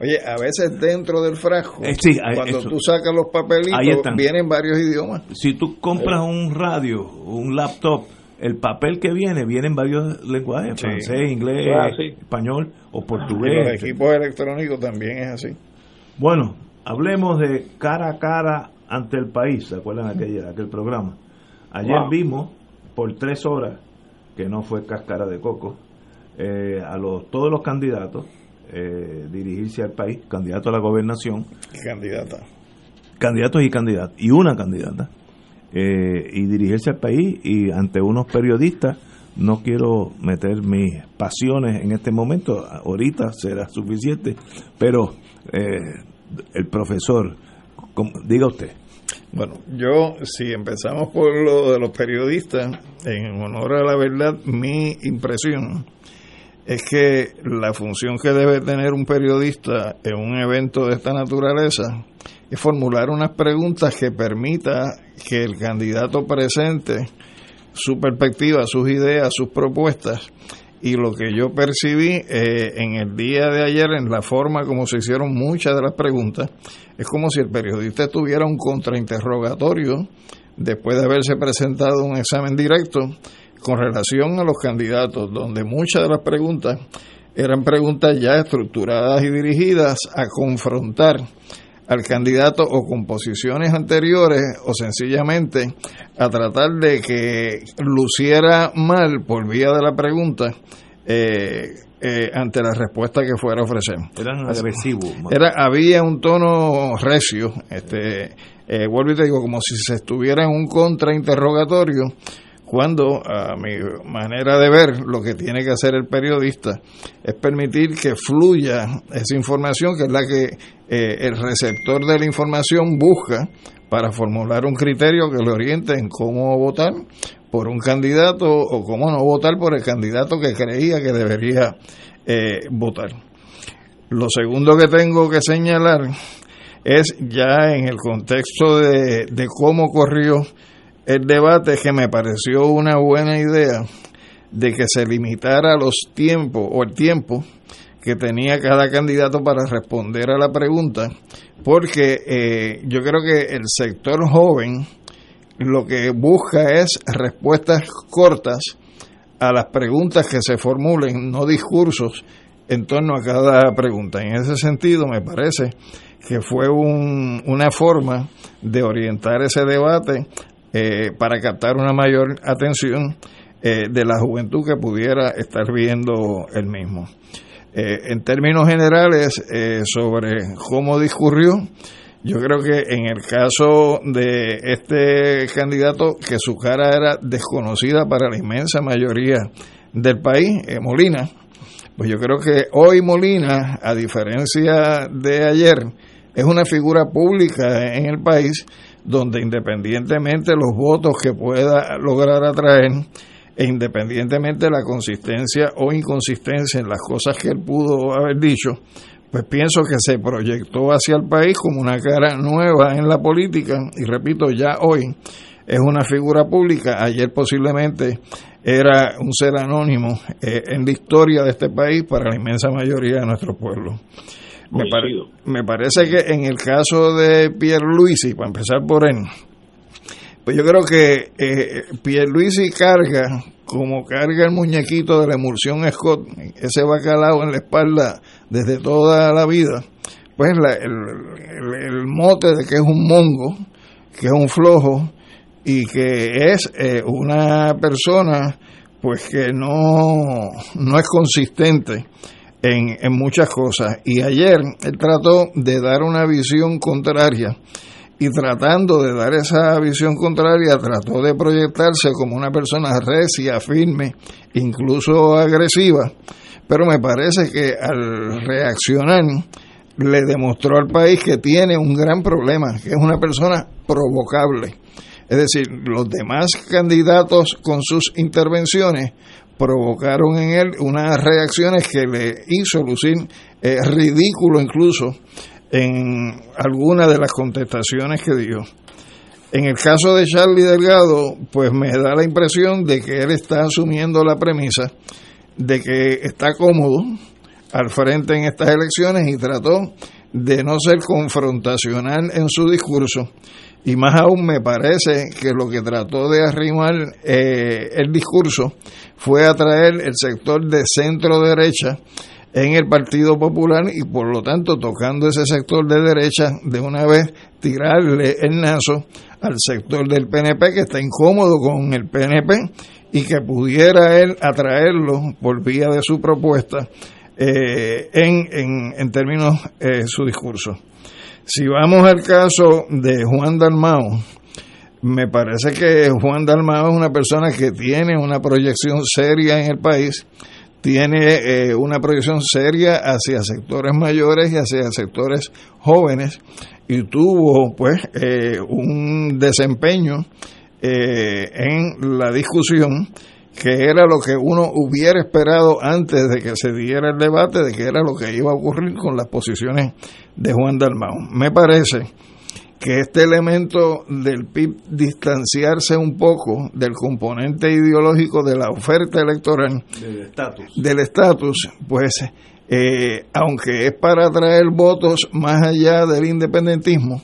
Oye, a veces dentro del frasco, eh, cuando tú sacas los papelitos, vienen varios idiomas. Si tú compras un radio, un laptop, el papel que viene viene en varios lenguajes, francés, inglés, ah, español o portugués. los equipos electrónicos también es así. Bueno, hablemos de cara a cara ante el país, ¿se acuerdan aquella, aquel programa? Ayer vimos por tres horas, que no fue cáscara de coco, eh, a los todos los candidatos eh, dirigirse al país, candidato a la gobernación. Candidata. Candidatos y candidatas, y una candidata eh, y dirigirse al país y ante unos periodistas no quiero meter mis pasiones en este momento, ahorita será suficiente, pero eh, el profesor, diga usted. Bueno, yo, si empezamos por lo de los periodistas, en honor a la verdad, mi impresión es que la función que debe tener un periodista en un evento de esta naturaleza es formular unas preguntas que permita que el candidato presente su perspectiva, sus ideas, sus propuestas. Y lo que yo percibí eh, en el día de ayer, en la forma como se hicieron muchas de las preguntas, es como si el periodista tuviera un contrainterrogatorio después de haberse presentado un examen directo con relación a los candidatos, donde muchas de las preguntas eran preguntas ya estructuradas y dirigidas a confrontar al candidato o con posiciones anteriores o sencillamente a tratar de que luciera mal por vía de la pregunta eh, eh, ante la respuesta que fuera a ofrecer. Eran agresivos. Era, había un tono recio, este, eh, vuelvo y te digo, como si se estuviera en un contrainterrogatorio cuando a mi manera de ver lo que tiene que hacer el periodista es permitir que fluya esa información que es la que eh, el receptor de la información busca para formular un criterio que le oriente en cómo votar por un candidato o cómo no votar por el candidato que creía que debería eh, votar. Lo segundo que tengo que señalar es ya en el contexto de, de cómo corrió el debate que me pareció una buena idea de que se limitara los tiempos o el tiempo que tenía cada candidato para responder a la pregunta, porque eh, yo creo que el sector joven lo que busca es respuestas cortas a las preguntas que se formulen, no discursos en torno a cada pregunta. En ese sentido, me parece que fue un, una forma de orientar ese debate eh, para captar una mayor atención eh, de la juventud que pudiera estar viendo el mismo. Eh, en términos generales, sobre cómo discurrió, yo creo que en el caso de este candidato, que su cara era desconocida para la inmensa mayoría del país, Molina, pues yo creo que hoy Molina, a diferencia de ayer, es una figura pública en el país donde independientemente los votos que pueda lograr atraer e independientemente de la consistencia o inconsistencia en las cosas que él pudo haber dicho, pues pienso que se proyectó hacia el país como una cara nueva en la política. Y repito, ya hoy es una figura pública, ayer posiblemente era un ser anónimo eh, en la historia de este país para la inmensa mayoría de nuestro pueblo. Me, me, parece que en el caso de Pierre Luisi, para empezar por él, pues yo creo que eh, Pierluisi carga, como carga el muñequito de la emulsión Scott, ese bacalao en la espalda desde toda la vida, pues el, mote de que es un mongo, que es un flojo y que es eh, una persona pues que no, no es consistente en, en muchas cosas. Y ayer él trató de dar una visión contraria y tratando de dar esa visión contraria, trató de proyectarse como una persona recia, firme, incluso agresiva, pero me parece que al reaccionar le demostró al país que tiene un gran problema, que es una persona provocable. Es decir, los demás candidatos con sus intervenciones provocaron en él unas reacciones que le hizo lucir eh, ridículo incluso en alguna de las contestaciones que dio. En el caso de Charlie Delgado, pues me da la impresión de que él está asumiendo la premisa de que está cómodo al frente en estas elecciones y trató de no ser confrontacional en su discurso. Y más aún me parece que lo que trató de arrimar eh, el discurso fue atraer el sector de centro derecha en el Partido Popular y por lo tanto tocando ese sector de derecha de una vez tirarle el nazo al sector del PNP que está incómodo con el PNP y que pudiera él atraerlo por vía de su propuesta eh, en, en, en, términos de eh, su discurso. Si vamos al caso de Juan Dalmao, me parece que Juan Dalmao es una persona que tiene una proyección seria en el país, tiene eh, una proyección seria hacia sectores mayores y hacia sectores jóvenes y tuvo pues eh, un desempeño eh, en la discusión que era lo que uno hubiera esperado antes de que se diera el debate de que era lo que iba a ocurrir con las posiciones de Juan Dalmau. Me parece que este elemento del PIB distanciarse un poco del componente ideológico de la oferta electoral del estatus, pues eh, aunque es para atraer votos más allá del independentismo,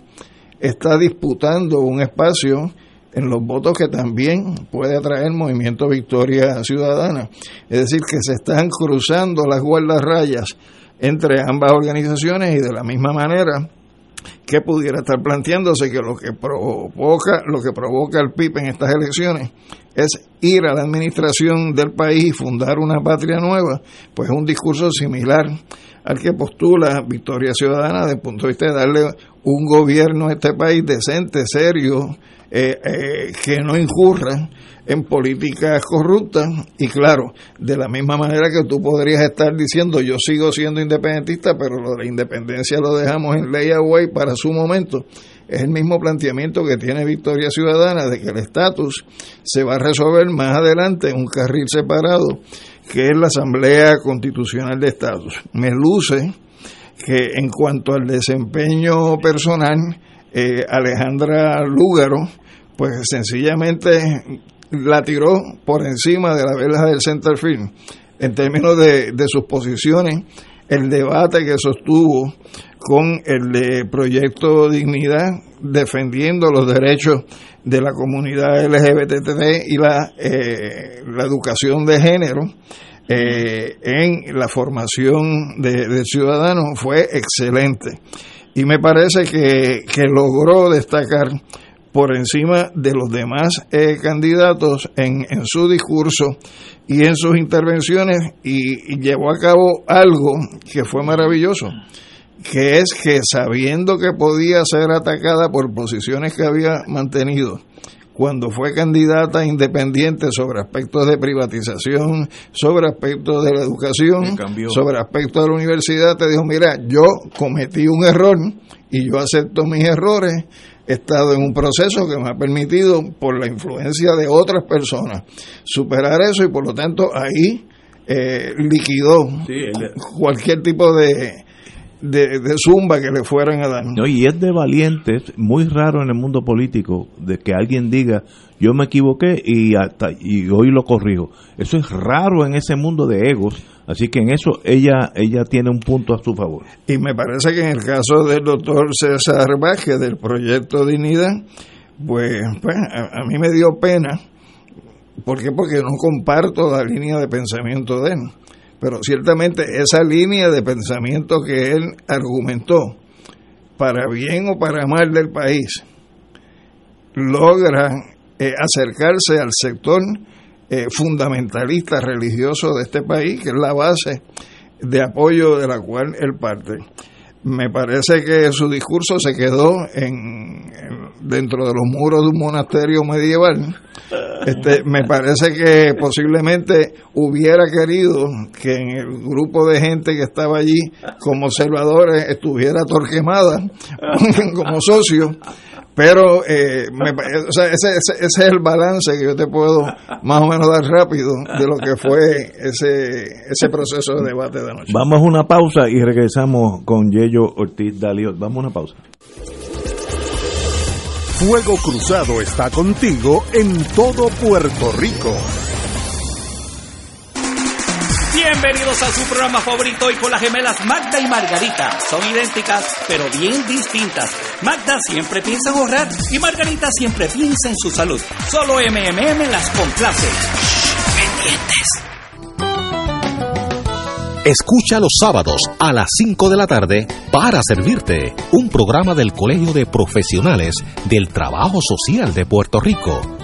está disputando un espacio en los votos que también puede atraer Movimiento Victoria Ciudadana. Es decir, que se están cruzando las rayas entre ambas organizaciones y de la misma manera que pudiera estar planteándose que lo que provoca, lo que provoca el PIB en estas elecciones es ir a la administración del país y fundar una patria nueva, pues es un discurso similar al que postula Victoria Ciudadana desde el punto de vista de darle un gobierno a este país decente, serio, eh, eh, que no incurra en políticas corruptas y claro, de la misma manera que tú podrías estar diciendo yo sigo siendo independentista, pero lo de la independencia lo dejamos en ley away para su momento. Es el mismo planteamiento que tiene Victoria Ciudadana de que el estatus se va a resolver más adelante en un carril separado que es la Asamblea Constitucional de Estatus. Me luce que en cuanto al desempeño personal, eh, Alejandra Lúgaro, pues sencillamente la tiró por encima de la vela del centerfield en términos de, de sus posiciones, el debate que sostuvo con el de Proyecto Dignidad defendiendo los derechos de la comunidad LGBT y la, eh, la educación de género eh, en la formación de, de, ciudadanos fue excelente. Y me parece que, que logró destacar por encima de los demás eh, candidatos en, en, su discurso y en sus intervenciones y, llevó a cabo algo que fue maravilloso, que es que sabiendo que podía ser atacada por posiciones que había mantenido, cuando fue candidata independiente sobre aspectos de privatización, sobre aspectos de la educación, sobre aspectos de la universidad, te dijo, mira, yo cometí un error y yo acepto mis errores, he estado en un proceso que me ha permitido, por la influencia de otras personas, superar eso y por lo tanto ahí eh, liquidó cualquier tipo de, de, zumba que le fueran a dar. No, y es de valientes, muy raro en el mundo político, de que alguien diga, yo me equivoqué y, hasta, y hoy lo corrijo. Eso es raro en ese mundo de egos, así que en eso ella, ella tiene un punto a su favor. Y me parece que en el caso del doctor César Vázquez del proyecto Dignidad, pues, pues a, a mí me dio pena. ¿Por qué? Porque no comparto la línea de pensamiento de él pero ciertamente esa línea de pensamiento que él argumentó, para bien o para mal del país, logra eh, acercarse al sector eh, fundamentalista religioso de este país, que es la base de apoyo de la cual él parte. Me parece que su discurso se quedó en dentro de los muros de un monasterio medieval. Este, me parece que posiblemente hubiera querido que en el grupo de gente que estaba allí como observadores estuviera Torquemada como socio, pero eh, ese, es el balance que yo te puedo más o menos dar rápido de lo que fue ese, ese proceso de debate de anoche. Vamos a una pausa y regresamos con Yello Ortiz Daliot. Vamos a una pausa. Fuego Cruzado está contigo en todo Puerto Rico. Bienvenidos a su programa favorito y con las gemelas Magda y Margarita. Son idénticas, pero bien distintas. Magda siempre piensa en ahorrar y Margarita siempre piensa en su salud. Solo MMM las complace. pendientes. Escucha los sábados a las 5 de la tarde para servirte un programa del Colegio de Profesionales del Trabajo Social de Puerto Rico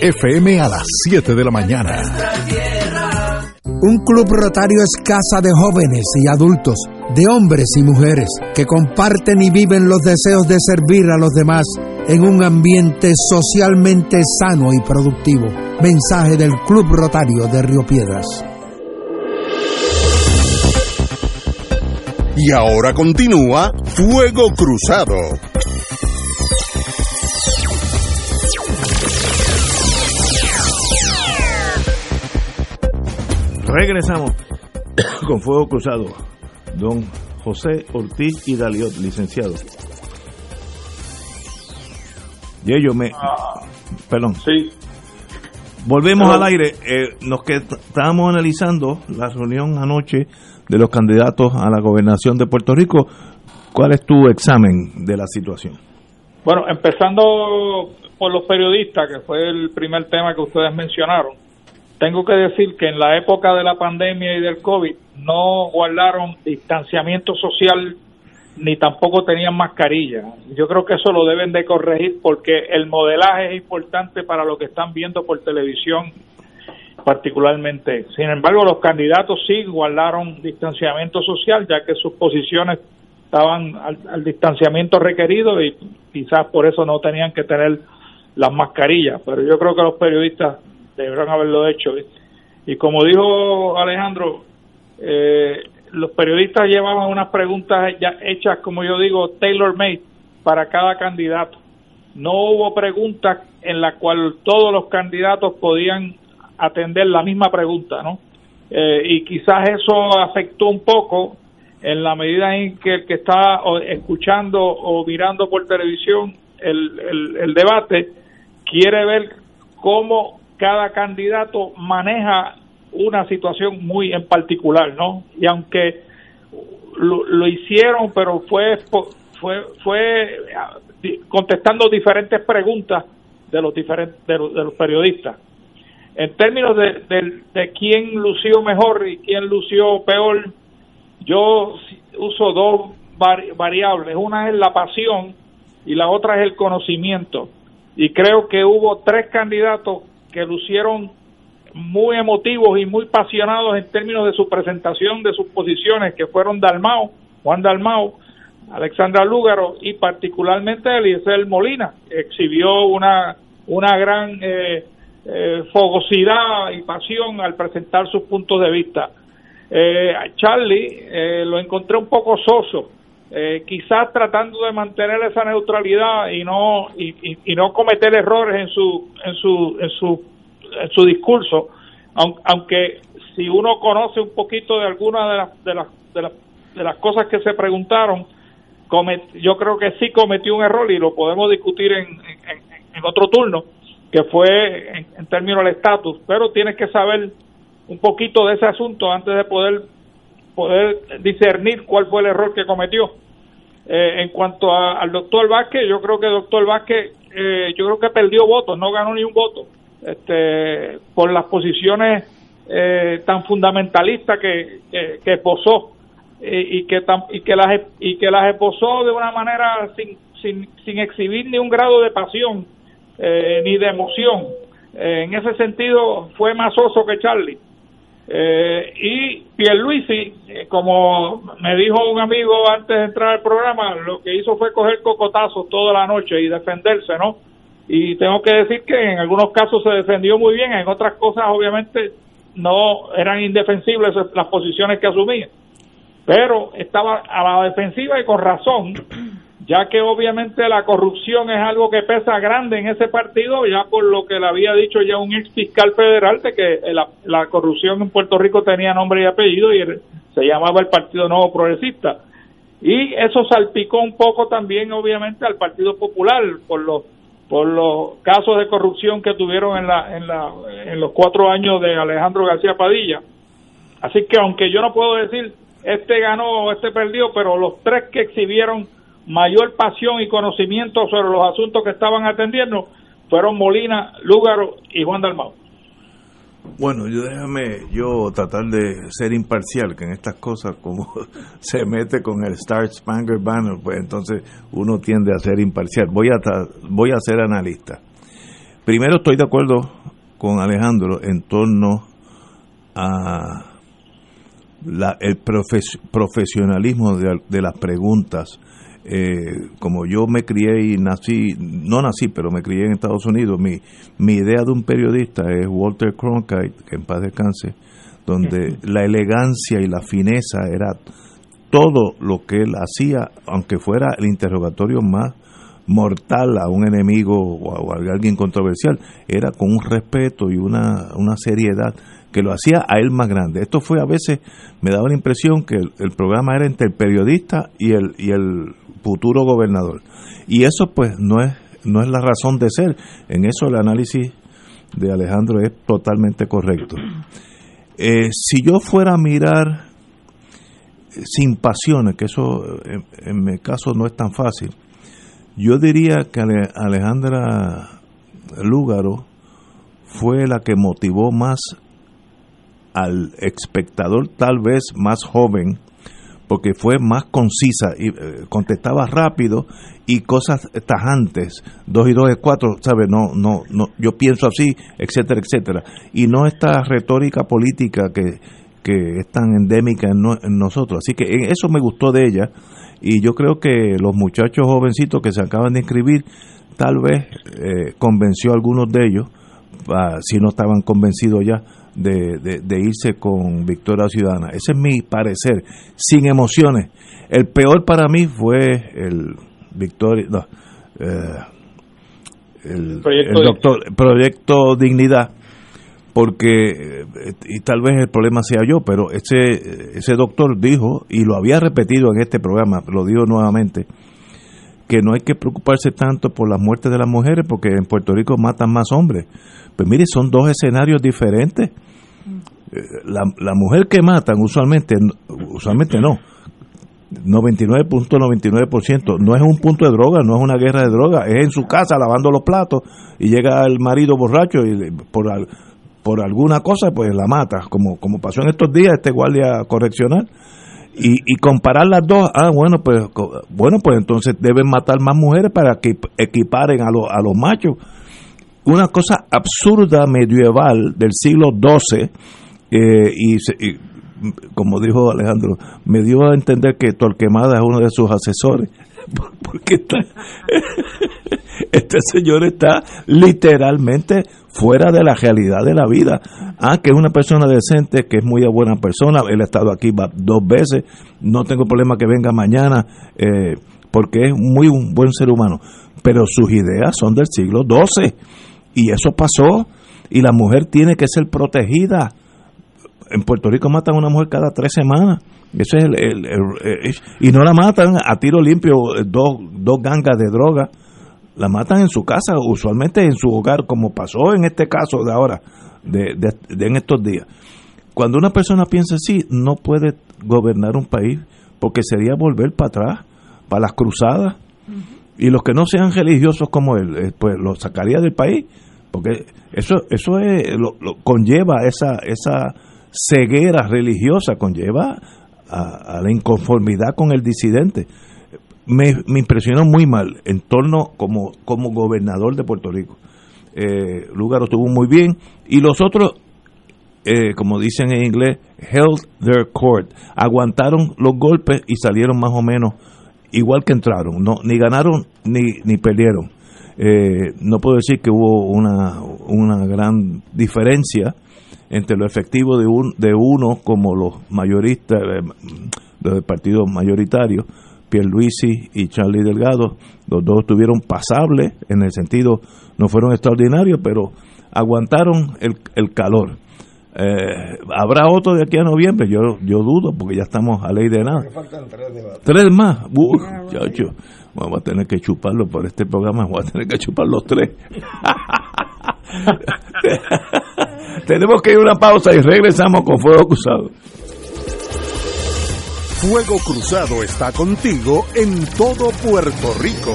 FM a las 7 de la mañana. Un club rotario es casa de jóvenes y adultos, de hombres y mujeres, que comparten y viven los deseos de servir a los demás en un ambiente socialmente sano y productivo. Mensaje del Club Rotario de Río Piedras. Y ahora continúa Fuego Cruzado. Regresamos con Fuego Cruzado. Don José Ortiz y Daliot, licenciado. Y ellos me... perdón. Sí. Volvemos al aire. Eh, nos que estábamos analizando la reunión anoche de los candidatos a la gobernación de Puerto Rico. ¿Cuál es tu examen de la situación? Bueno, empezando por los periodistas, que fue el primer tema que ustedes mencionaron, tengo que decir que en la época de la pandemia y del COVID no guardaron distanciamiento social ni tampoco tenían mascarilla. Yo creo que eso lo deben de corregir porque el modelaje es importante para lo que están viendo por televisión particularmente. Sin embargo, los candidatos sí guardaron distanciamiento social ya que sus posiciones estaban al, distanciamiento requerido y quizás por eso no tenían que tener las mascarillas. Pero yo creo que los periodistas deberían haberlo hecho. Y como dijo Alejandro, eh, los periodistas llevaban unas preguntas ya hechas, como yo digo, tailor-made para cada candidato. No hubo preguntas en las cuales todos los candidatos podían atender la misma pregunta, ¿no? Eh, y quizás eso afectó un poco en la medida en que el que está escuchando o mirando por televisión el, el debate quiere ver cómo cada candidato maneja una situación muy en particular, ¿no? Y aunque lo, hicieron, pero fue fue fue contestando diferentes preguntas de los diferentes de los, periodistas. En términos de, de, quién lució mejor y quién lució peor, yo uso dos variables. Una es la pasión y la otra es el conocimiento. Y creo que hubo tres candidatos que lucieron muy emotivos y muy apasionados en términos de su presentación de sus posiciones, que fueron Dalmao, Juan Dalmao, Alexandra Lúgaro y particularmente Eliezer Molina, exhibió una, una gran eh, eh, fogosidad y pasión al presentar sus puntos de vista. Eh, Charlie lo encontré un poco soso, quizás tratando de mantener esa neutralidad y no y, y, no cometer errores en su en su en su su discurso, aunque si uno conoce un poquito de algunas de las, de las, de las, de las cosas que se preguntaron, yo creo que sí cometió un error y lo podemos discutir en, en, otro turno, que fue en, términos del estatus, pero tienes que saber un poquito de ese asunto antes de poder poder discernir cuál fue el error que cometió. Eh, en cuanto al doctor Vázquez, yo creo que el doctor Vázquez, eh, yo creo que perdió votos, no ganó ni un voto este, por las posiciones eh, tan fundamentalistas que, que, posó y, que y que las y que las esposó de una manera sin, sin, sin exhibir ni un grado de pasión eh, ni de emoción eh, en ese sentido fue más oso que Charlie eh, y Pierluisi como me dijo un amigo antes de entrar al programa lo que hizo fue coger cocotazos toda la noche y defenderse no y tengo que decir que en algunos casos se defendió muy bien, en otras cosas obviamente no eran indefensibles las posiciones que asumía, pero estaba a la defensiva y con razón, ya que obviamente la corrupción es algo que pesa grande en ese partido, ya por lo que le había dicho ya un ex fiscal federal de que la, la corrupción en Puerto Rico tenía nombre y apellido y se llamaba el Partido Nuevo Progresista. Y eso salpicó un poco también obviamente al Partido Popular por los por los casos de corrupción que tuvieron en, la, en, la, en los cuatro años de Alejandro García Padilla. Así que aunque yo no puedo decir este ganó o este perdió, pero los tres que exhibieron mayor pasión y conocimiento sobre los asuntos que estaban atendiendo fueron Molina, Lúgaro y Juan Dalmau. Bueno, yo déjame yo tratar de ser imparcial, que en estas cosas como se mete con el Star Spangled Banner, pues entonces uno tiende a ser imparcial. Voy a voy a ser analista. Primero estoy de acuerdo con Alejandro en torno a la, el profesionalismo de, de las preguntas eh, como yo me crié y nací, no nací, pero me crié en Estados Unidos, mi, mi idea de un periodista es Walter Cronkite, que en paz descanse, donde la elegancia y la fineza era todo lo que él hacía, aunque fuera el interrogatorio más mortal a un enemigo o a, alguien controversial, era con un respeto y una, una seriedad que lo hacía a él más grande. Esto fue a veces, me daba la impresión que el, programa era entre el periodista y el, y el futuro gobernador. Y eso pues no es, no es la razón de ser. En eso el análisis de Alejandro es totalmente correcto. Eh, si yo fuera a mirar sin pasiones, que eso en, en, mi caso no es tan fácil, yo diría que Alejandra Lúgaro fue la que motivó más al espectador tal vez más joven porque fue más concisa y eh, contestaba rápido y cosas tajantes, dos y dos es cuatro, ¿sabes? No, no, no, yo pienso así, etcétera, etcétera. Y no esta retórica política que, que es tan endémica en, nosotros. Así que eso me gustó de ella y yo creo que los muchachos jovencitos que se acaban de inscribir, tal vez eh, convenció a algunos de ellos, ah, si no estaban convencidos ya, de, de, irse con Victoria Ciudadana. Ese es mi parecer, sin emociones. El peor para mí fue el Victoria, eh, el, proyecto, doctor, proyecto Dignidad, porque, eh, y tal vez el problema sea yo, pero ese, ese doctor dijo, y lo había repetido en este programa, lo dijo nuevamente, que no hay que preocuparse tanto por las muertes de las mujeres porque en Puerto Rico matan más hombres. Pues mire, son dos escenarios diferentes. Eh, la, mujer que matan usualmente, usualmente no, 99.99% no es un punto de droga, no es una guerra de droga, es en su casa lavando los platos y llega el marido borracho y por, por alguna cosa pues la mata, como, como pasó en estos días este guardia correccional. Y, y comparar las dos, ah, bueno, pues bueno, pues entonces deben matar más mujeres para que equiparen a, a los machos. Una cosa absurda medieval del siglo XII, eh, y, como dijo Alejandro, me dio a entender que Torquemada es uno de sus asesores, porque este señor está literalmente fuera de la realidad de la vida. Ah, que es una persona decente, que es muy buena persona, él ha estado aquí dos veces, no tengo problema que venga mañana, eh, porque es muy un buen ser humano, pero sus ideas son del siglo XII, y eso pasó, y la mujer tiene que ser protegida. En Puerto Rico matan a una mujer cada tres semanas. Eso es el, y no la matan a tiro limpio dos, dos gangas de droga la matan en su casa, usualmente en su hogar, como pasó en este caso de ahora, de, en estos días. Cuando una persona piensa así, no puede gobernar un país, porque sería volver para atrás, para las cruzadas. Y los que no sean religiosos como él, eh, pues los sacaría del país, porque eso eso es, lo, conlleva esa esa ceguera religiosa, conlleva a la inconformidad con el disidente me, impresionó muy mal en torno como, como gobernador de Puerto Rico. Eh, Lugaro estuvo muy bien y los otros, eh, como dicen en inglés, held their court, aguantaron los golpes y salieron más o menos igual que entraron, no ni ganaron ni, ni perdieron. Eh, no puedo decir que hubo una, una gran diferencia entre lo efectivo de, un, de uno como los mayoristas, del partido mayoritario, Pierluisi y Charlie Delgado, los dos estuvieron pasables, en el sentido, no fueron extraordinarios, pero aguantaron el, el calor. Eh, ¿Habrá otro de aquí a noviembre? Yo, yo dudo, porque ya estamos a ley de nada. tres más. vamos a tener que chuparlo por este programa, vamos a tener que chupar los tres. Tenemos que ir a una pausa y regresamos con Fuego Cruzado. Fuego Cruzado está contigo en todo Puerto Rico.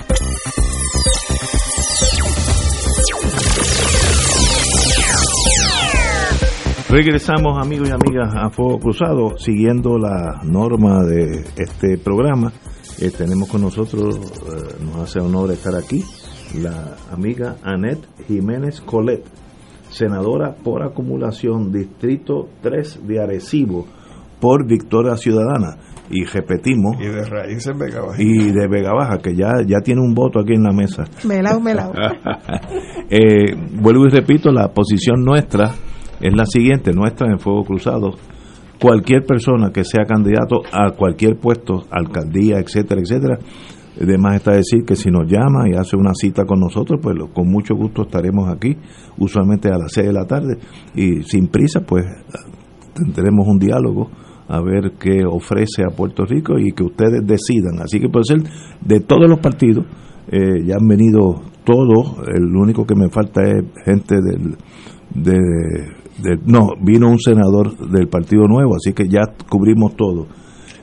Regresamos amigos y amigas a Fuego Cruzado, siguiendo la norma de este programa. Eh, tenemos con nosotros, eh, nos hace honor estar aquí, la amiga Annette Jiménez Colet, senadora por acumulación, Distrito 3 de Arecibo, por Victoria Ciudadana. Y repetimos. Y de raíces Vega Baja. Y de Vega Baja, que ya, ya tiene un voto aquí en la mesa. Melao, melao. Eh, vuelvo y repito, la posición nuestra es la siguiente, nuestra en Fuego Cruzado. Cualquier persona que sea candidato a cualquier puesto, alcaldía, etcétera, etcétera, además está decir que si nos llama y hace una cita con nosotros, pues con mucho gusto estaremos aquí, usualmente a las 6 de la tarde, y sin prisa, pues tendremos un diálogo a ver qué ofrece a Puerto Rico y que ustedes decidan. Así que puede ser de todos los partidos, eh, ya han venido todos, el único que me falta es gente del, de, de- no, vino un senador del Partido Nuevo, así que ya cubrimos todo.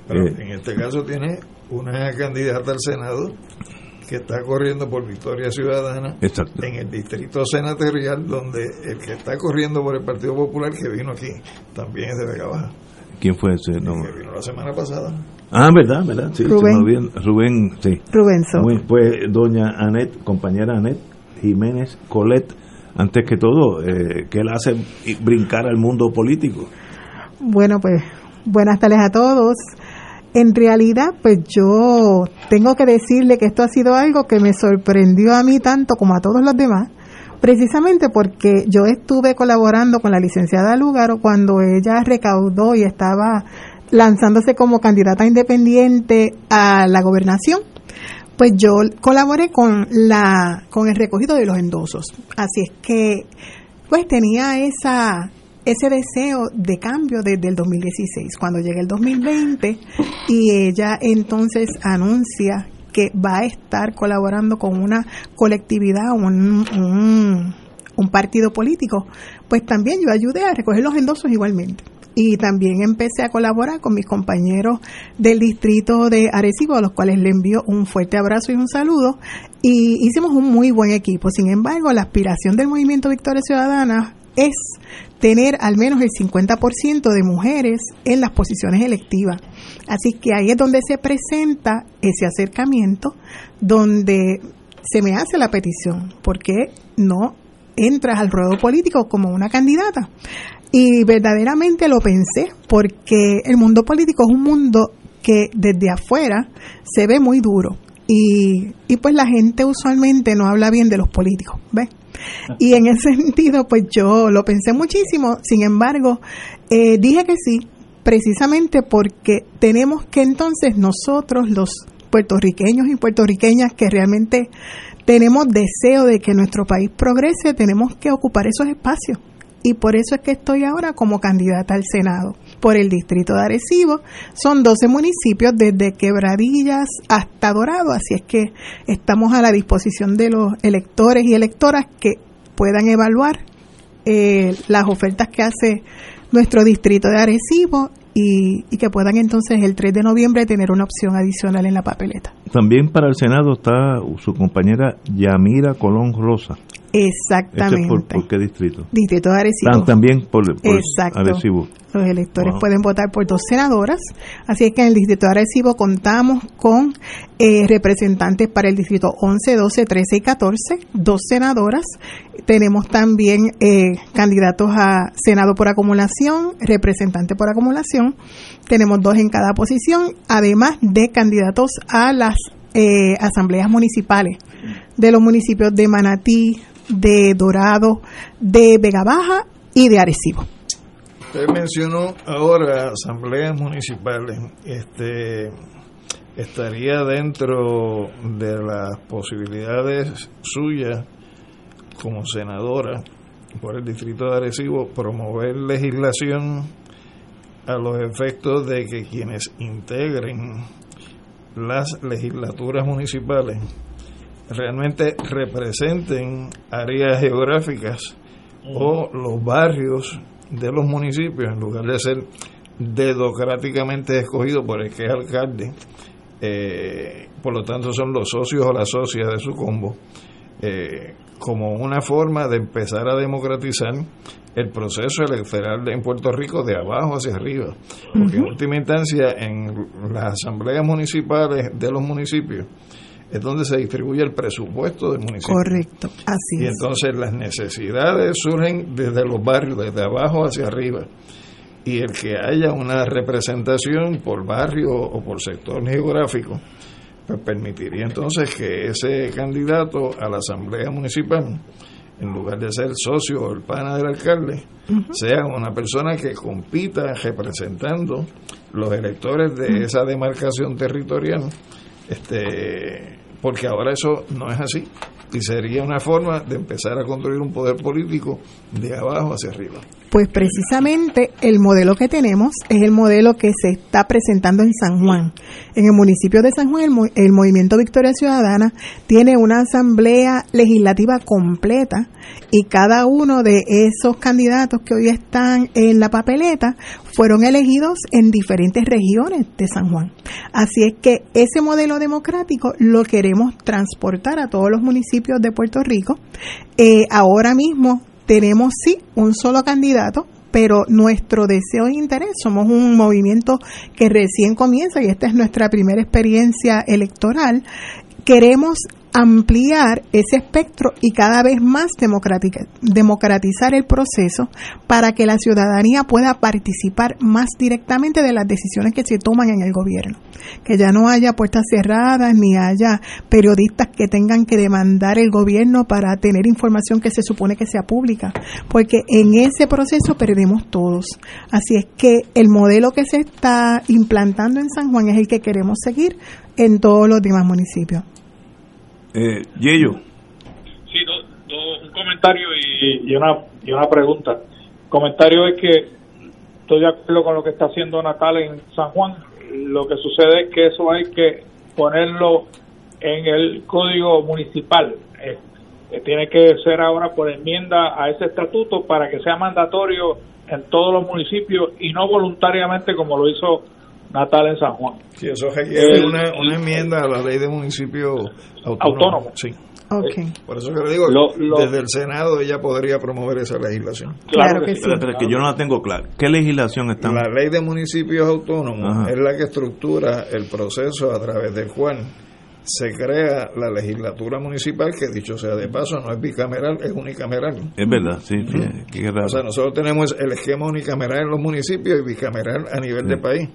Pero Eh, en este caso tiene una candidata al Senado que está corriendo por Victoria Ciudadana Exacto. en el distrito senatorial donde el que está corriendo por el Partido Popular que vino aquí también es de Vega Baja ¿Quién fue ese? No. que vino la semana pasada Ah, ¿verdad? ¿verdad? Sí, se Rubén. olvidó. Rubén, sí. Rubenso. Muy- pues doña Anet, compañera Anet Jiménez Colet, antes que todo, eh, que él hace brincar al mundo político. Bueno, pues buenas tardes a todos. En realidad, pues yo tengo que decirle que esto ha sido algo que me sorprendió a mí tanto como a todos los demás, precisamente porque yo estuve colaborando con la licenciada Lugaro cuando ella recaudó y estaba lanzándose como candidata independiente a la gobernación. Pues yo colaboré con la con el recogido de los endosos. Así es que pues tenía esa ese deseo de cambio desde el 2016. Cuando llega el 2020 y ella entonces anuncia que va a estar colaborando con una colectividad, un, un, un partido político, pues también yo ayudé a recoger los endosos igualmente. Y también empecé a colaborar con mis compañeros del distrito de Arecibo, a los cuales le envío un fuerte abrazo y un saludo. Y hicimos un muy buen equipo. Sin embargo, la aspiración del Movimiento Victoria Ciudadana es tener al menos el 50% de mujeres en las posiciones electivas. Así que ahí es donde se presenta ese acercamiento, donde se me hace la petición, porque no entras al ruedo político como una candidata. Y verdaderamente lo pensé, porque el mundo político es un mundo que desde afuera se ve muy duro. Y, y pues la gente usualmente no habla bien de los políticos, ¿ves? Y en ese sentido, pues yo lo pensé muchísimo, sin embargo, eh, dije que sí, precisamente porque tenemos que entonces nosotros, los puertorriqueños y puertorriqueñas que realmente tenemos deseo de que nuestro país progrese, tenemos que ocupar esos espacios. Y por eso es que estoy ahora como candidata al Senado por el distrito de Arecibo. Son 12 municipios desde Quebradillas hasta Dorado, así es que estamos a la disposición de los electores y electoras que puedan evaluar eh, las ofertas que hace nuestro distrito de Arecibo y, y, que puedan entonces el 3 de noviembre tener una opción adicional en la papeleta. También para el Senado está su compañera Yamira Colón Rosa. Exactamente. Por, por, qué distrito? Distrito de Arecibo. También por, por Arecibo. Los electores wow. pueden votar por dos senadoras, así es que en el distrito de Arecibo contamos con eh, representantes para el distrito 11, 12, 13 y 14, dos senadoras. Tenemos también eh, candidatos a Senado por acumulación, representantes por acumulación. Tenemos dos en cada posición, además de candidatos a las eh, asambleas municipales de los municipios de Manatí, de Dorado, de Vega Baja y de Arecibo. Usted mencionó ahora asambleas municipales. Este estaría dentro de las posibilidades suyas como senadora por el distrito de Arecibo promover legislación a los efectos de que quienes integren las legislaturas municipales realmente representen áreas geográficas o los barrios de los municipios en lugar de ser democráticamente escogido por el que es alcalde eh, por lo tanto son los socios o las socias de su combo eh, como una forma de empezar a democratizar el proceso electoral en Puerto Rico de abajo hacia arriba porque uh -huh. en última instancia en las asambleas municipales de los municipios es donde se distribuye el presupuesto del municipio. Correcto, así y es. entonces las necesidades surgen desde los barrios, desde abajo hacia arriba. Y el que haya una representación por barrio o por sector geográfico, pues permitiría entonces que ese candidato a la asamblea municipal, en lugar de ser socio o el pana del alcalde, uh -huh. sea una persona que compita representando los electores de esa demarcación territorial este porque ahora eso no es así y sería una forma de empezar a construir un poder político de abajo hacia arriba. Pues precisamente el modelo que tenemos es el modelo que se está presentando en San Juan. En el municipio de San Juan, el, Movimiento Victoria Ciudadana tiene una asamblea legislativa completa y cada uno de esos candidatos que hoy están en la papeleta fueron elegidos en diferentes regiones de San Juan. Así es que ese modelo democrático lo queremos transportar a todos los municipios de Puerto Rico. Eh, ahora mismo tenemos sí un solo candidato, pero nuestro deseo e interés, somos un movimiento que recién comienza y esta es nuestra primera experiencia electoral, queremos ampliar ese espectro y cada vez más democratizar el proceso para que la ciudadanía pueda participar más directamente de las decisiones que se toman en el gobierno. Que ya no haya puertas cerradas ni haya periodistas que tengan que demandar el gobierno para tener información que se supone que sea pública, porque en ese proceso perdemos todos. Así es que el modelo que se está implantando en San Juan es el que queremos seguir en todos los demás municipios. Eh, Yello. Sí, do, do, un comentario y, una, y una pregunta. El comentario es que estoy de acuerdo con lo que está haciendo Natal en San Juan. Lo que sucede es que eso hay que ponerlo en el código municipal. Eh, eh, tiene que ser ahora por enmienda a ese estatuto para que sea mandatorio en todos los municipios y no voluntariamente como lo hizo Natal en San Juan. Sí, eso requiere eh, una, una, enmienda a la ley de municipio autónomo. autónomo. Sí. Okay. Por eso que le digo, desde el Senado ella podría promover esa legislación. Claro, que, sí. Pero, que yo no la tengo clara. ¿Qué legislación está? La ley de municipios autónomos es la que estructura el proceso a través del cual se crea la legislatura municipal, que dicho sea de paso, no es bicameral, es unicameral. Es verdad, sí. O sea, nosotros tenemos el esquema unicameral en los municipios y bicameral a nivel de país.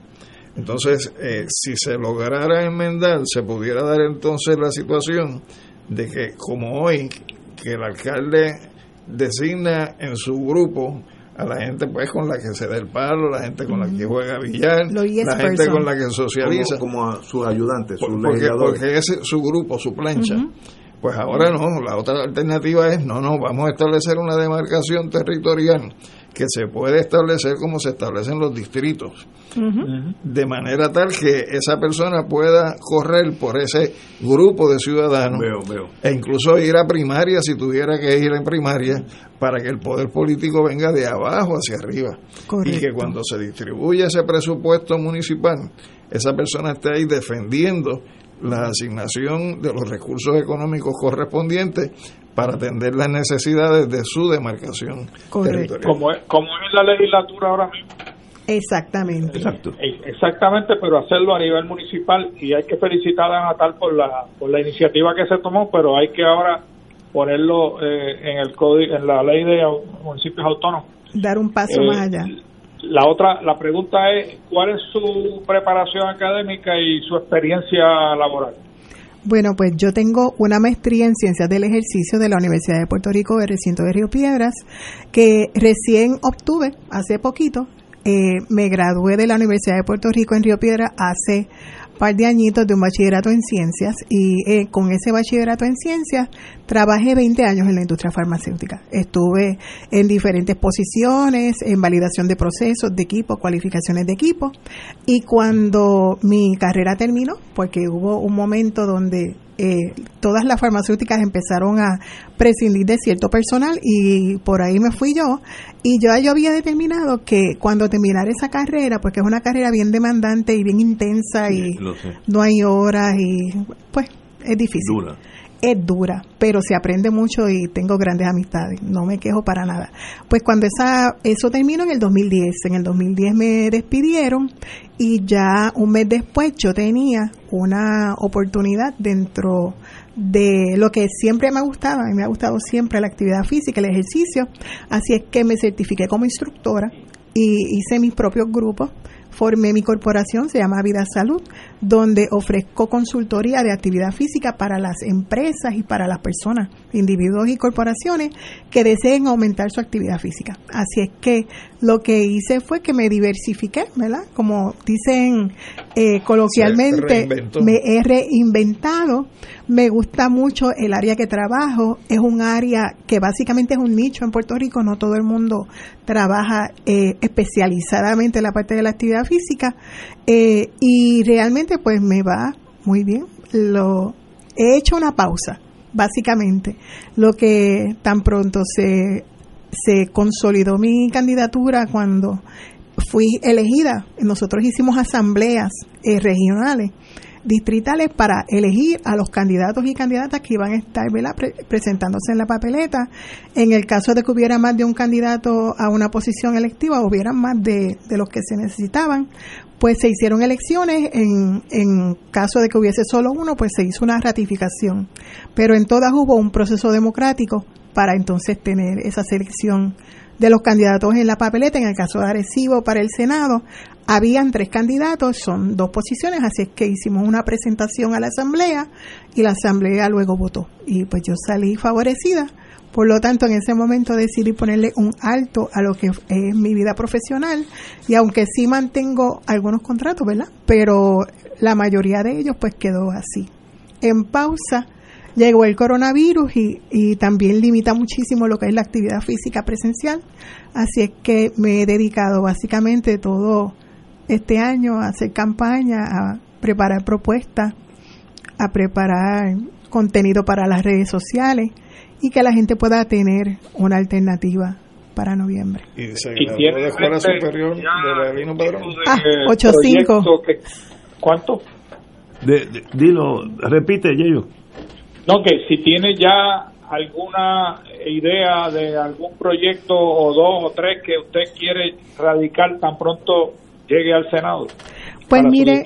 Entonces, eh, si se lograra enmendar, se pudiera dar entonces la situación de que como hoy, que el alcalde designa en su grupo a la gente pues con la que se da el palo, la gente con la que juega billar, la gente con la que socializa. Como, a sus ayudantes, sus porque, porque es su grupo, su plancha. Pues ahora no, la otra alternativa es, no, no, vamos a establecer una demarcación territorial que se puede establecer como se establecen los distritos, de manera tal que esa persona pueda correr por ese grupo de ciudadanos e incluso ir a primaria si tuviera que ir en primaria para que el poder político venga de abajo hacia arriba. Y que cuando se distribuya ese presupuesto municipal, esa persona esté ahí defendiendo la asignación de los recursos económicos correspondientes para atender las necesidades de su demarcación territorial. Como es, como es la legislatura ahora mismo. Exactamente. Exacto. Exactamente, pero hacerlo a nivel municipal y hay que felicitar a Natal por la, por la iniciativa que se tomó, pero hay que ahora ponerlo eh, en el código, en la ley de municipios autónomos. Dar un paso Eh, más allá. La otra, la pregunta es, ¿cuál es su preparación académica y su experiencia laboral? Bueno, pues yo tengo una maestría en Ciencias del Ejercicio de la Universidad de Puerto Rico, del recinto de Río Piedras, que recién obtuve hace poquito. Eh, me gradué de la Universidad de Puerto Rico en Río Piedras hace par de añitos de un bachillerato en ciencias y eh, con ese bachillerato en ciencias trabajé 20 años en la industria farmacéutica. Estuve en diferentes posiciones, en validación de procesos, de equipo, cualificaciones de equipo y cuando mi carrera terminó, porque hubo un momento donde eh, todas las farmacéuticas empezaron a prescindir de cierto personal y por ahí me fui yo y yo, yo había determinado que cuando terminara esa carrera, porque es una carrera bien demandante y bien intensa y no hay horas y pues es difícil. Dura. Es dura, pero se aprende mucho y tengo grandes amistades, no me quejo para nada. Pues cuando esa eso terminó en el 2010, en el 2010 me despidieron y ya un mes después yo tenía una oportunidad dentro de lo que siempre me ha gustado, a me ha gustado siempre la actividad física, el ejercicio, así es que me certifiqué como instructora y hice mis propios grupos formé mi corporación, se llama Vida Salud, donde ofrezco consultoría de actividad física para las empresas y para las personas, individuos y corporaciones que deseen aumentar su actividad física. Así es que lo que hice fue que me diversifiqué, ¿verdad? Como dicen eh, coloquialmente, me he reinventado. Me gusta mucho el área que trabajo. Es un área que básicamente es un nicho en Puerto Rico. No todo el mundo trabaja eh, especializadamente en la parte de la actividad física. Eh, y realmente pues me va muy bien. Lo he hecho una pausa, básicamente. Lo que tan pronto se, se consolidó mi candidatura cuando fui elegida. Nosotros hicimos asambleas eh, regionales distritales para elegir a los candidatos y candidatas que iban a estar. Pre- presentándose en la papeleta. En el caso de que hubiera más de un candidato a una posición electiva, hubieran más de, de los que se necesitaban, pues se hicieron elecciones. En, en caso de que hubiese solo uno, pues se hizo una ratificación. Pero en todas hubo un proceso democrático para entonces tener esa selección de los candidatos en la papeleta. En el caso de Arecibo para el Senado, habían tres candidatos, son dos posiciones, así es que hicimos una presentación a la asamblea y la asamblea luego votó. Y pues yo salí favorecida. Por lo tanto, en ese momento decidí ponerle un alto a lo que es mi vida profesional y aunque sí mantengo algunos contratos, ¿verdad? Pero la mayoría de ellos pues quedó así. En pausa llegó el coronavirus y, y también limita muchísimo lo que es la actividad física presencial. Así es que me he dedicado básicamente todo este año a hacer campaña, a preparar propuestas, a preparar contenido para las redes sociales y que la gente pueda tener una alternativa para noviembre. Y se graduó de Escuela Superior de Belino Padrón. Ah, Eh, 8-5. proyecto que- ¿Cuánto? De- de- dilo, repite, Yeyo. No, que si tiene ya alguna idea de algún proyecto o dos o tres que usted quiere radicar tan pronto llegue al Senado. Pues mire,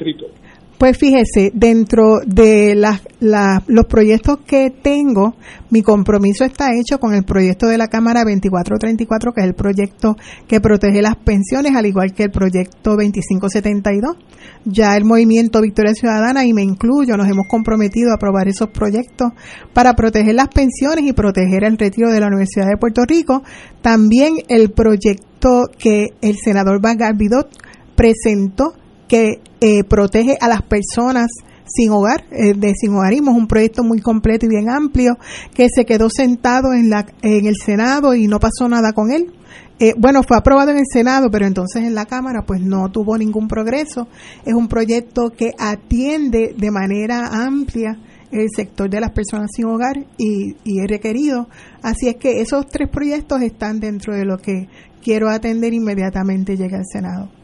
pues fíjese, dentro de los proyectos que tengo, mi compromiso está hecho con el proyecto de la Cámara 2434, que es el proyecto que protege las pensiones, al igual que el proyecto 2572. Ya el movimiento Victoria Ciudadana, y me incluyo, nos hemos comprometido a aprobar esos proyectos para proteger las pensiones y proteger el retiro de la Universidad de Puerto Rico. También el proyecto que el senador Van Bidot presentó que eh, protege a las personas sin hogar, eh, de sin hogarismo, un proyecto muy completo y bien amplio, que se quedó sentado en, la, en el Senado y no pasó nada con él. Eh, bueno, fue aprobado en el Senado, pero entonces en la Cámara pues no tuvo ningún progreso. Es un proyecto que atiende de manera amplia el sector de las personas sin hogar y, y es requerido. Así es que esos tres proyectos están dentro de lo que quiero atender inmediatamente llegue al Senado.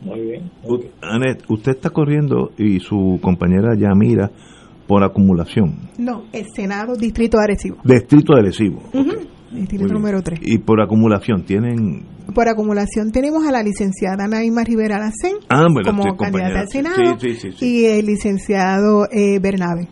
Muy bien. usted está corriendo y su compañera Yamira por acumulación. No, el Senado, Distrito de Arecibo. Distrito de Arecibo. Distrito número 3. ¿Y por acumulación tienen...? Por acumulación tenemos a la licenciada Naima Rivera Lacén ah, como candidata al Senado y el licenciado eh, Bernabe.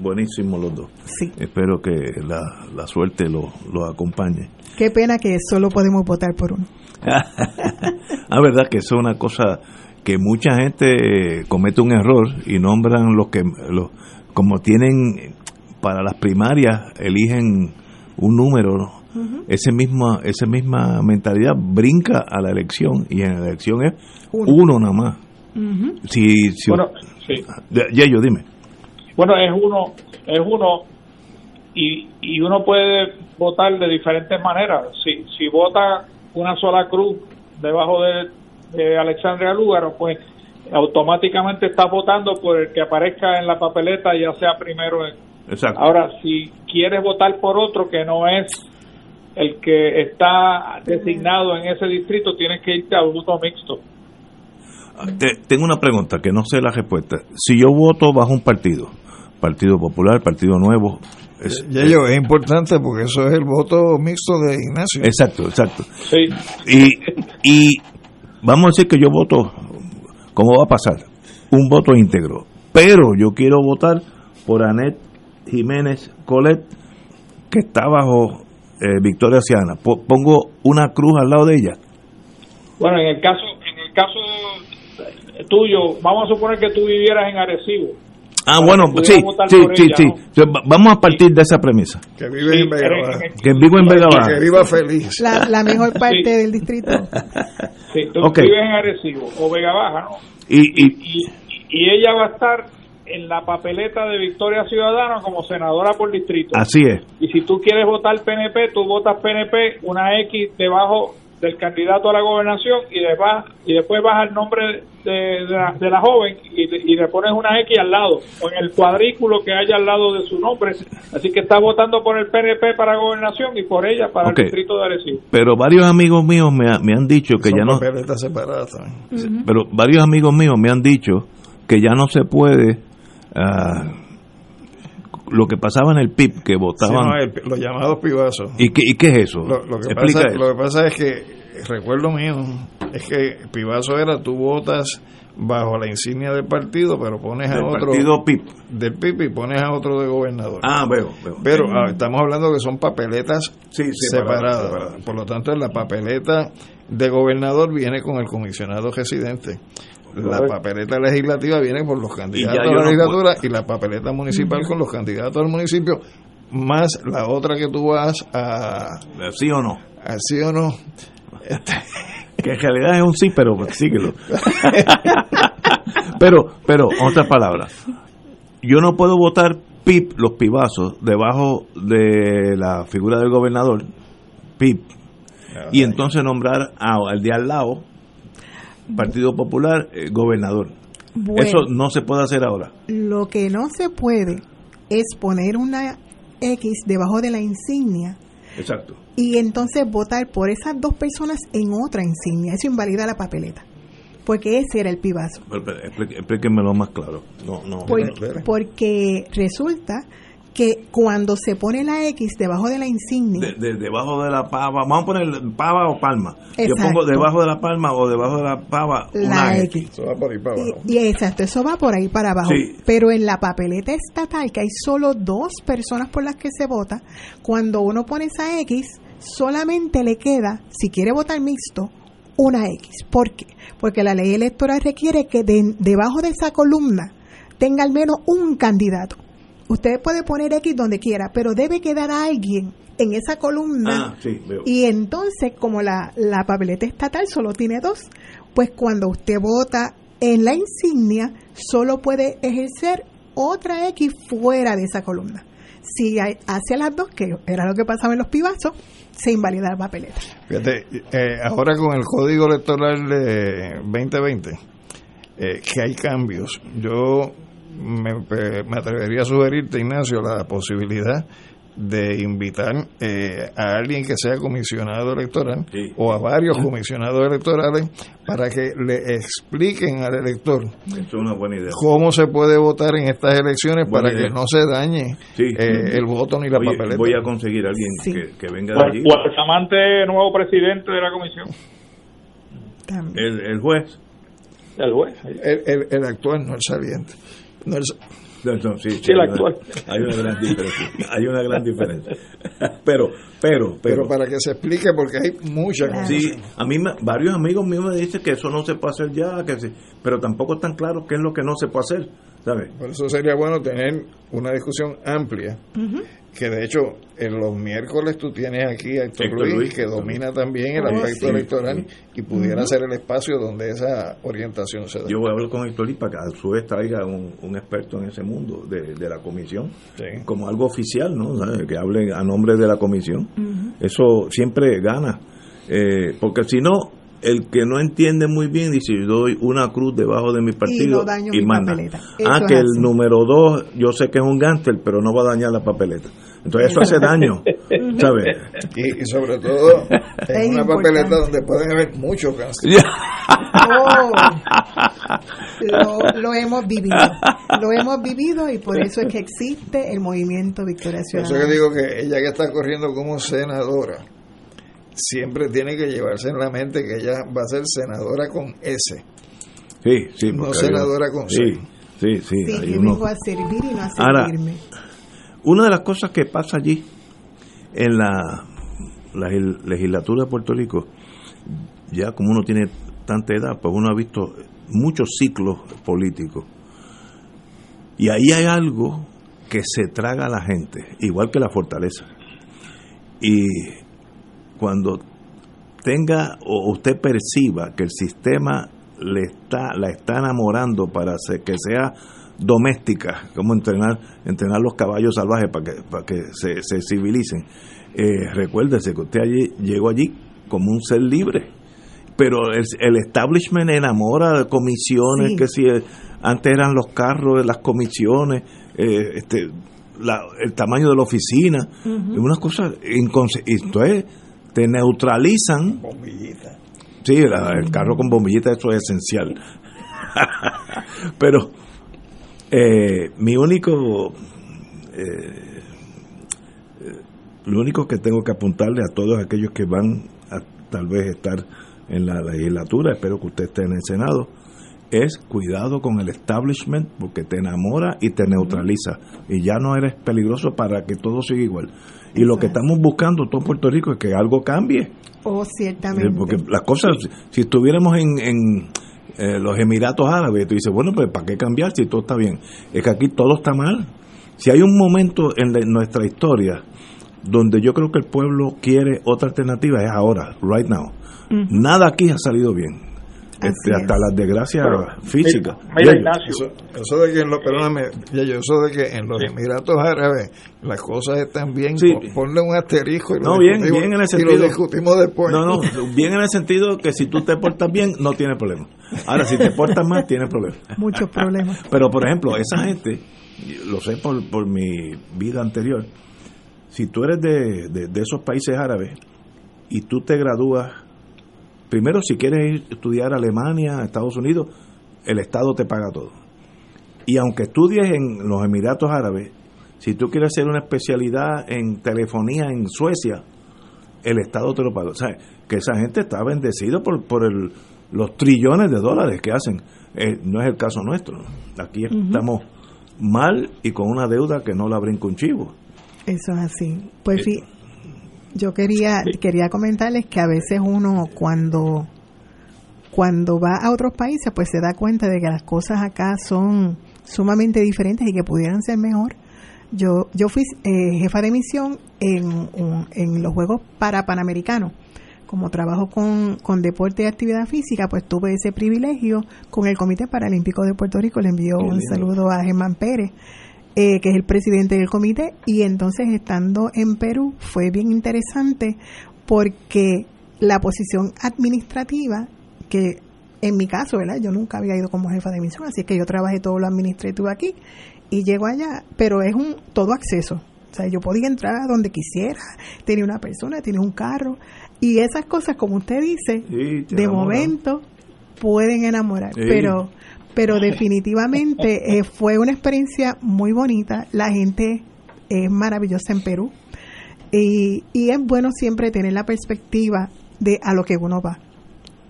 Buenísimo los dos. Sí. Espero que la, la suerte los lo acompañe. Qué pena que solo podemos votar por uno. ah, verdad que eso es una cosa que mucha gente comete un error y nombran los que los como tienen para las primarias eligen un número ese misma esa misma mentalidad brinca a la elección y en la elección es uno, nada más. Si, bueno, sí. ya yo dime. Bueno es uno es uno y, y uno puede votar de diferentes maneras si si vota una sola cruz debajo de, Alexandria Lúgaro, pues automáticamente está votando por el que aparezca en la papeleta, ya sea primero. Ahora, si quieres votar por otro que no es el que está designado en ese distrito, tienes que irte a voto mixto. Ah, tengo una pregunta que no sé la respuesta. Si yo voto bajo un partido, Partido Popular, Partido Nuevo, es, es importante porque eso es el voto mixto de Ignacio. Exacto, exacto. Sí. Y, y vamos a decir que yo voto, ¿cómo va a pasar? Un voto íntegro. Pero yo quiero votar por Anet Jiménez Colet, que está bajo eh, Victoria Ciana. Pongo una cruz al lado de ella. Bueno, en el caso, en el caso tuyo, vamos a suponer que tú vivieras en Arecibo Ah, bueno, sí, sí, sí, sí. Vamos a partir de esa premisa. Que vive en Vega Baja. Que vive en Vega Baja. Que viva feliz. La, la mejor parte del distrito. Sí, tú vives en Arecibo o Vega Baja, ¿no? Y, y, y, ella va a estar en la papeleta de Victoria Ciudadana como senadora por distrito. Así es. Y si tú quieres votar PNP, tú votas PNP, una X debajo del candidato a la gobernación y, después, y después vas al nombre de, la, joven y, le pones una X al lado o en el cuadrículo que haya al lado de su nombre. Así que está votando por el PNP para gobernación y por ella para el distrito de Arecibo. Pero varios amigos míos me, han dicho que ya no... Pero varios amigos míos me han dicho que ya no se puede... Uh, lo que pasaba en el PIB, que votaban... los llamados pibazos. ¿Y qué, ¿Y qué es eso? Lo, que pasa, lo que pasa es que, recuerdo mío, es que pibazo era tú votas bajo la insignia del partido, pero pones a otro... partido PIB. Del PIB y pones a otro de gobernador. Ah, veo, veo. Pero ah, estamos hablando que son papeletas separadas. Por lo tanto, la papeleta de gobernador viene con el comisionado residente la papeleta legislativa viene por los candidatos a la legislatura y la papeleta municipal con los candidatos al municipio, más la otra que tú vas a... ¿Sí o no? A sí o no. que en realidad es un sí, pero síguelo. pero, pero, otra palabra. Yo no puedo votar PIP, los pibazos, debajo de la figura del gobernador, PIP, y entonces nombrar al de al lado Partido Popular, eh, gobernador. Eso no se puede hacer ahora. Lo que no se puede es poner una X debajo de la insignia. Exacto. Y entonces votar por esas dos personas en otra insignia. Eso invalida la papeleta. Porque ese era el pibazo. Explíquemelo más claro. No, no. porque resulta que cuando se pone la X debajo de la insignia. De, debajo de la pava, vamos a poner pava o palma. Yo pongo debajo de la palma o debajo de la pava una X. Eso va por ahí para abajo. Y, exacto, eso va por ahí para abajo. Pero en la papeleta estatal, que hay solo dos personas por las que se vota, cuando uno pone esa X, solamente le queda, si quiere votar mixto, una X. ¿Por qué? Porque la ley electoral requiere que debajo de esa columna tenga al menos un candidato. Usted puede poner X donde quiera, pero debe quedar alguien en esa columna. Ah, y entonces, como la, la papeleta estatal solo tiene dos, pues cuando usted vota en la insignia, solo puede ejercer otra X fuera de esa columna. Si hace las dos, que era lo que pasaba en los pibazos, se invalida la. Fíjate, eh, ahora con el código electoral de 2020, eh, que hay cambios, yo me, atrevería a sugerirte, Ignacio, la posibilidad de invitar eh, a alguien que sea comisionado electoral o a varios comisionados electorales para que le expliquen al elector cómo se puede votar en estas elecciones para que no se dañe eh, el voto ni la papeleta. Voy a conseguir a alguien que, venga de allí. O el flamante nuevo presidente de la comisión. El, el juez. El juez. El, el actual, no el saliente. No, sí, el actual. hay una gran diferencia. Hay una gran diferencia. Pero, pero, pero. para que se explique, porque hay muchas Sí, a mí varios amigos míos me dicen que eso no se puede hacer ya, que sí, pero tampoco tan claro qué es lo que no se puede hacer. ¿sabes? Por eso sería bueno tener una discusión amplia que de hecho en los miércoles tú tienes aquí a Héctor, Luis, que domina también el oh, aspecto electoral y pudiera ser el espacio donde esa orientación se da. Yo voy a hablar con Héctor Luis para que a su vez traiga un, experto en ese mundo de, la comisión, como algo oficial, ¿no? que hable a nombre de la comisión. Eso siempre gana, eh, porque si no, el que no entiende muy bien dice yo doy una cruz debajo de mi partido y, manda. ah que el número dos yo sé que es un gánster pero no va a dañar la papeleta. Entonces eso hace daño ¿sabes? Y, sobre todo en una papeleta donde pueden haber muchos gánsteres. Oh, lo, hemos vivido. Lo hemos vivido y por eso es que existe el movimiento Victoria Ciudadana por eso que digo que ella que está corriendo como senadora siempre tiene que llevarse en la mente que ella va a ser senadora con S. Sí, sí. No senadora con C. Sí, sí, sí. a servir y no a servirme. una de las cosas que pasa allí en la, la legislatura de Puerto Rico, ya como uno tiene tanta edad, pues uno ha visto muchos ciclos políticos. Y ahí hay algo que se traga a la gente, igual que la fortaleza. Y cuando tenga o usted perciba que el sistema le está la está enamorando para que sea doméstica, como entrenar entrenar los caballos salvajes para que para que se, civilicen. Eh, recuérdese que usted allí llegó allí como un ser libre, pero el, establishment enamora de comisiones que si antes eran los carros, las comisiones, eh, este, el tamaño de la oficina, unas cosas entonces te neutralizan. Bombillita. Sí, el carro con bombillita, eso es esencial. Pero eh, mi único, eh, lo único que tengo que apuntarle a todos aquellos que van a tal vez estar en la legislatura, espero que usted esté en el Senado, es cuidado con el establishment porque te enamora y te neutraliza y ya no eres peligroso para que todo siga igual. Y lo que estamos buscando todo Puerto Rico es que algo cambie. Oh, ciertamente. Porque las cosas, si estuviéramos en, en eh, los Emiratos Árabes, tú dices, bueno, pues ¿para qué cambiar si todo está bien? Es que aquí todo está mal. Si hay un momento en, nuestra historia donde yo creo que el pueblo quiere otra alternativa, es ahora, right now. Nada aquí ha salido bien este, hasta las desgracias físicas. eso, de que en eso de que en los Emiratos Árabes las cosas están bien, ponle un asterisco y no, bien, bien en el sentido, lo discutimos después. No, no, bien en el sentido que si tú te portas bien, no tienes problema. Ahora, si te portas mal, tienes problemas. Muchos problemas. Pero, por ejemplo, esa gente, lo sé por, por mi vida anterior, si tú eres de, de esos países árabes y tú te gradúas Primero, si quieres estudiar a Alemania, a Estados Unidos, el Estado te paga todo. Y aunque estudies en los Emiratos Árabes, Si tú quieres hacer una especialidad en telefonía en Suecia, el Estado te lo paga. O sea, que esa gente está bendecida por, por el, los trillones de dólares que hacen. Eh, no es el caso nuestro. Aquí estamos mal y con una deuda que no la brinca un chivo. Eso es así. Pues sí, yo quería quería comentarles que a veces uno cuando cuando va a otros países pues se da cuenta de que las cosas acá son sumamente diferentes y que pudieran ser mejor. Yo yo fui eh, jefa de misión en, en los Juegos para Panamericanos como trabajo con, con deporte y actividad física, pues tuve ese privilegio con el Comité Paralímpico de Puerto Rico. Le envío un saludo a Germán Pérez, eh, que es el presidente del comité. Y entonces, estando en Perú, fue bien interesante porque la posición administrativa, que en mi caso, ¿verdad? Yo nunca había ido como jefa de misión, así que yo trabajé todo lo administrativo aquí y llego allá, pero es un todo acceso. O sea, yo podía entrar a donde quisiera, tenía una persona, tenía un carro, y esas cosas, como usted dice, de momento pueden enamorar, pero pero definitivamente eh, fue una experiencia muy bonita. La gente es maravillosa en Perú y, y es bueno siempre tener la perspectiva de a lo que uno va.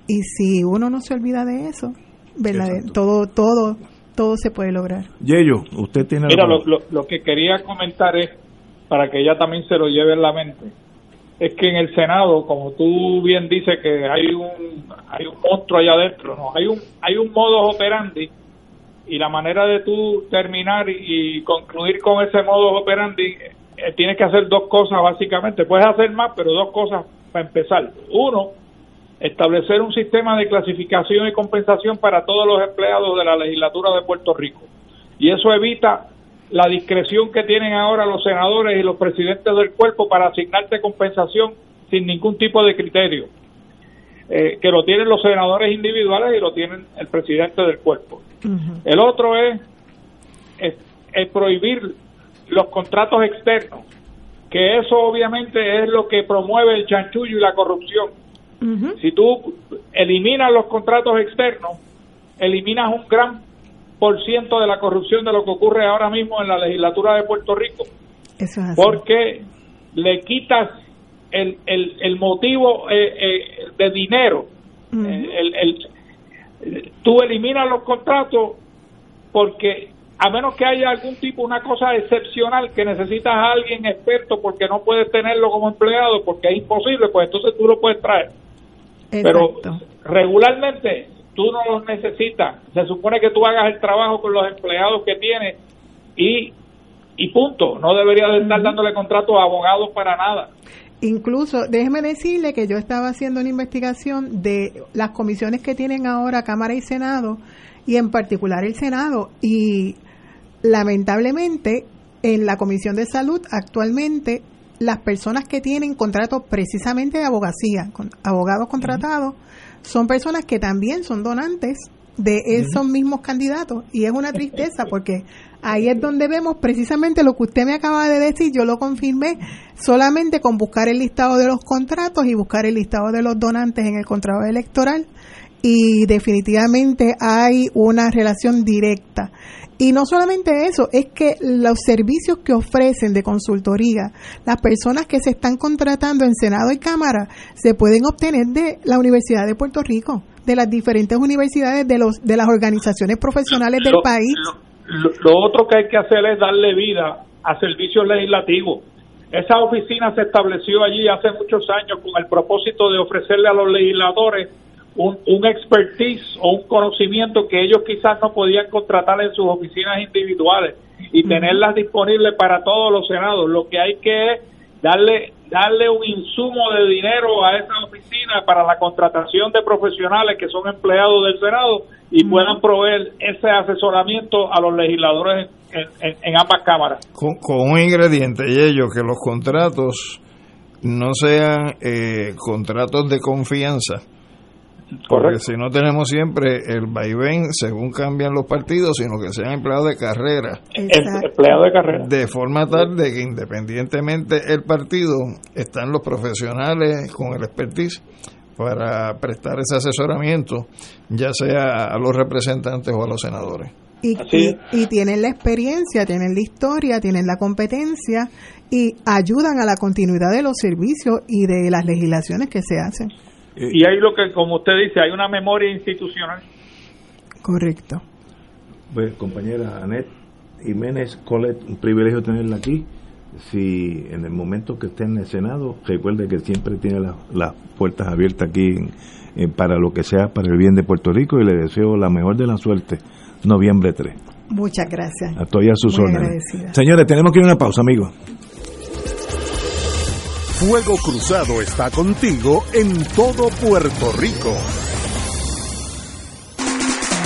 Y si uno no se olvida de eso, ¿verdad? todo todo todo se puede lograr. Yeyo, usted tiene Mira, lo, lo que quería comentar es para que ella también se lo lleve en la mente es que en el Senado, como tú bien dices que hay un hay un monstruo allá adentro, no, hay un hay un modo operandi y la manera de tú terminar y, concluir con ese modo operandi eh, tienes que hacer dos cosas básicamente, puedes hacer más, pero dos cosas para empezar. Uno, establecer un sistema de clasificación y compensación para todos los empleados de la legislatura de Puerto Rico. Y eso evita la discreción que tienen ahora los senadores y los presidentes del cuerpo para asignarte compensación sin ningún tipo de criterio, eh, que lo tienen los senadores individuales y lo tienen el presidente del cuerpo. El otro es, es, prohibir los contratos externos, que eso obviamente es lo que promueve el chanchullo y la corrupción. Si tú eliminas los contratos externos, eliminas un gran de la corrupción de lo que ocurre ahora mismo en la legislatura de Puerto Rico. Porque le quitas el, el, el motivo eh, eh, de dinero. el, el, tú eliminas los contratos porque a menos que haya algún tipo, una cosa excepcional que necesitas a alguien experto porque no puedes tenerlo como empleado porque es imposible, pues entonces tú lo puedes traer. Pero regularmente tú no los necesitas. Se supone que tú hagas el trabajo con los empleados que tienes y, y punto. No deberías de estar dándole contrato a abogados para nada. Incluso, déjeme decirle que yo estaba haciendo una investigación de las comisiones que tienen ahora Cámara y Senado, y en particular el Senado, y lamentablemente en la Comisión de Salud actualmente las personas que tienen contratos precisamente de abogacía, con abogados contratados, son personas que también son donantes de esos mismos candidatos. Y es una tristeza porque ahí es donde vemos precisamente lo que usted me acaba de decir, yo lo confirmé solamente con buscar el listado de los contratos y buscar el listado de los donantes en el contrato electoral. Y definitivamente hay una relación directa y no solamente eso, es que los servicios que ofrecen de consultoría, las personas que se están contratando en Senado y Cámara, se pueden obtener de la Universidad de Puerto Rico, de las diferentes universidades, de, los, de las organizaciones profesionales del país. Lo, otro que hay que hacer es darle vida a servicios legislativos. Esa oficina se estableció allí hace muchos años con el propósito de ofrecerle a los legisladores un, un expertise o un conocimiento que ellos quizás no podían contratar en sus oficinas individuales y tenerlas disponibles para todos los senados. Lo que hay que es darle darle un insumo de dinero a esa oficina para la contratación de profesionales que son empleados del Senado y puedan proveer ese asesoramiento a los legisladores en, ambas cámaras. Con, un ingrediente, y ello, que los contratos no sean eh, contratos de confianza, porque si no tenemos siempre el vaivén según cambian los partidos, sino que sean empleados de carrera. Empleados de carrera. De forma tal de que independientemente el partido, están los profesionales con el expertise para prestar ese asesoramiento, ya sea a los representantes o a los senadores. y, y, tienen la experiencia, tienen la historia, tienen la competencia y ayudan a la continuidad de los servicios y de las legislaciones que se hacen. Y hay lo que, como usted dice, hay una memoria institucional. Correcto. Pues, compañera Anet Jiménez Colet, un privilegio tenerla aquí. Si en el momento que esté en el Senado, recuerde que siempre tiene las puertas abiertas aquí para lo que sea para el bien de Puerto Rico y le deseo la mejor de la suerte, noviembre 3. Muchas gracias. Estoy a sus órdenes. Señores, tenemos que ir a una pausa, amigos. Fuego Cruzado está contigo en todo Puerto Rico.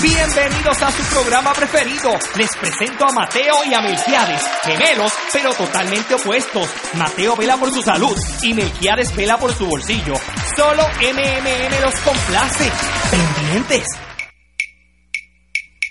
Bienvenidos a su programa preferido. Les presento a Mateo y a Melquiades, gemelos, pero totalmente opuestos. Mateo vela por su salud y Melquiades vela por su bolsillo. Solo MMM los complace. Pendientes.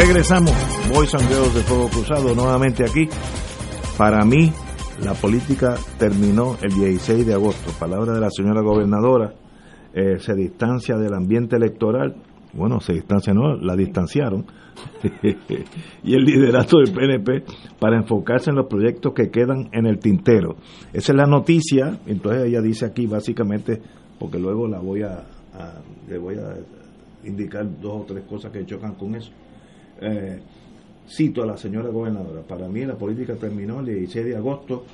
Regresamos, Boys and de Fuego Cruzado, nuevamente aquí. Para mí, la política terminó el 16 de agosto. Palabra de la señora gobernadora, eh, se distancia del ambiente electoral. Bueno, se distancia, no, la distanciaron. y el liderato del PNP para enfocarse en los proyectos que quedan en el tintero. Esa es la noticia. Entonces ella dice aquí básicamente, porque luego la voy a le voy a indicar dos o tres cosas que chocan con eso eh, cito a la señora gobernadora, para mí la política terminó el 16 de agosto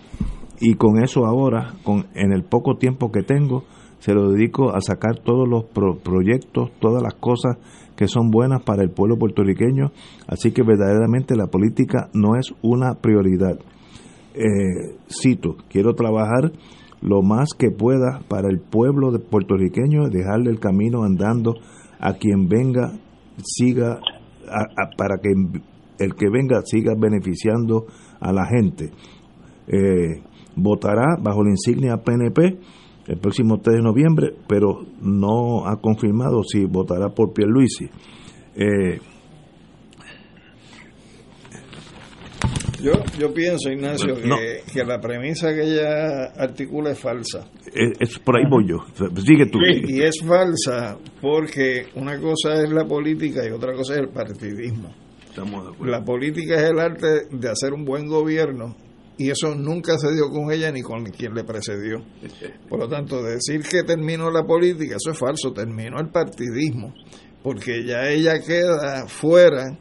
y con eso ahora, con, en el poco tiempo que tengo, se lo dedico a sacar todos los proyectos, todas las cosas que son buenas para el pueblo puertorriqueño, así que verdaderamente la política no es una prioridad. Eh, cito, quiero trabajar lo más que pueda para el pueblo de puertorriqueño, dejarle el camino andando a quien venga, siga para que el que venga siga beneficiando a la gente. Eh, votará bajo la insignia PNP el próximo 3 de noviembre, pero no ha confirmado si votará por Pierluisi. Eh, Yo, yo pienso, Ignacio, que, la premisa que ella articula es falsa. Es, por ahí voy yo. Sigue tú. Y, es falsa porque una cosa es la política y otra cosa es el partidismo. La política es el arte de hacer un buen gobierno y eso nunca se dio con ella ni con quien le precedió. Por lo tanto, decir que terminó la política, eso es falso, terminó el partidismo, porque ya ella queda fuera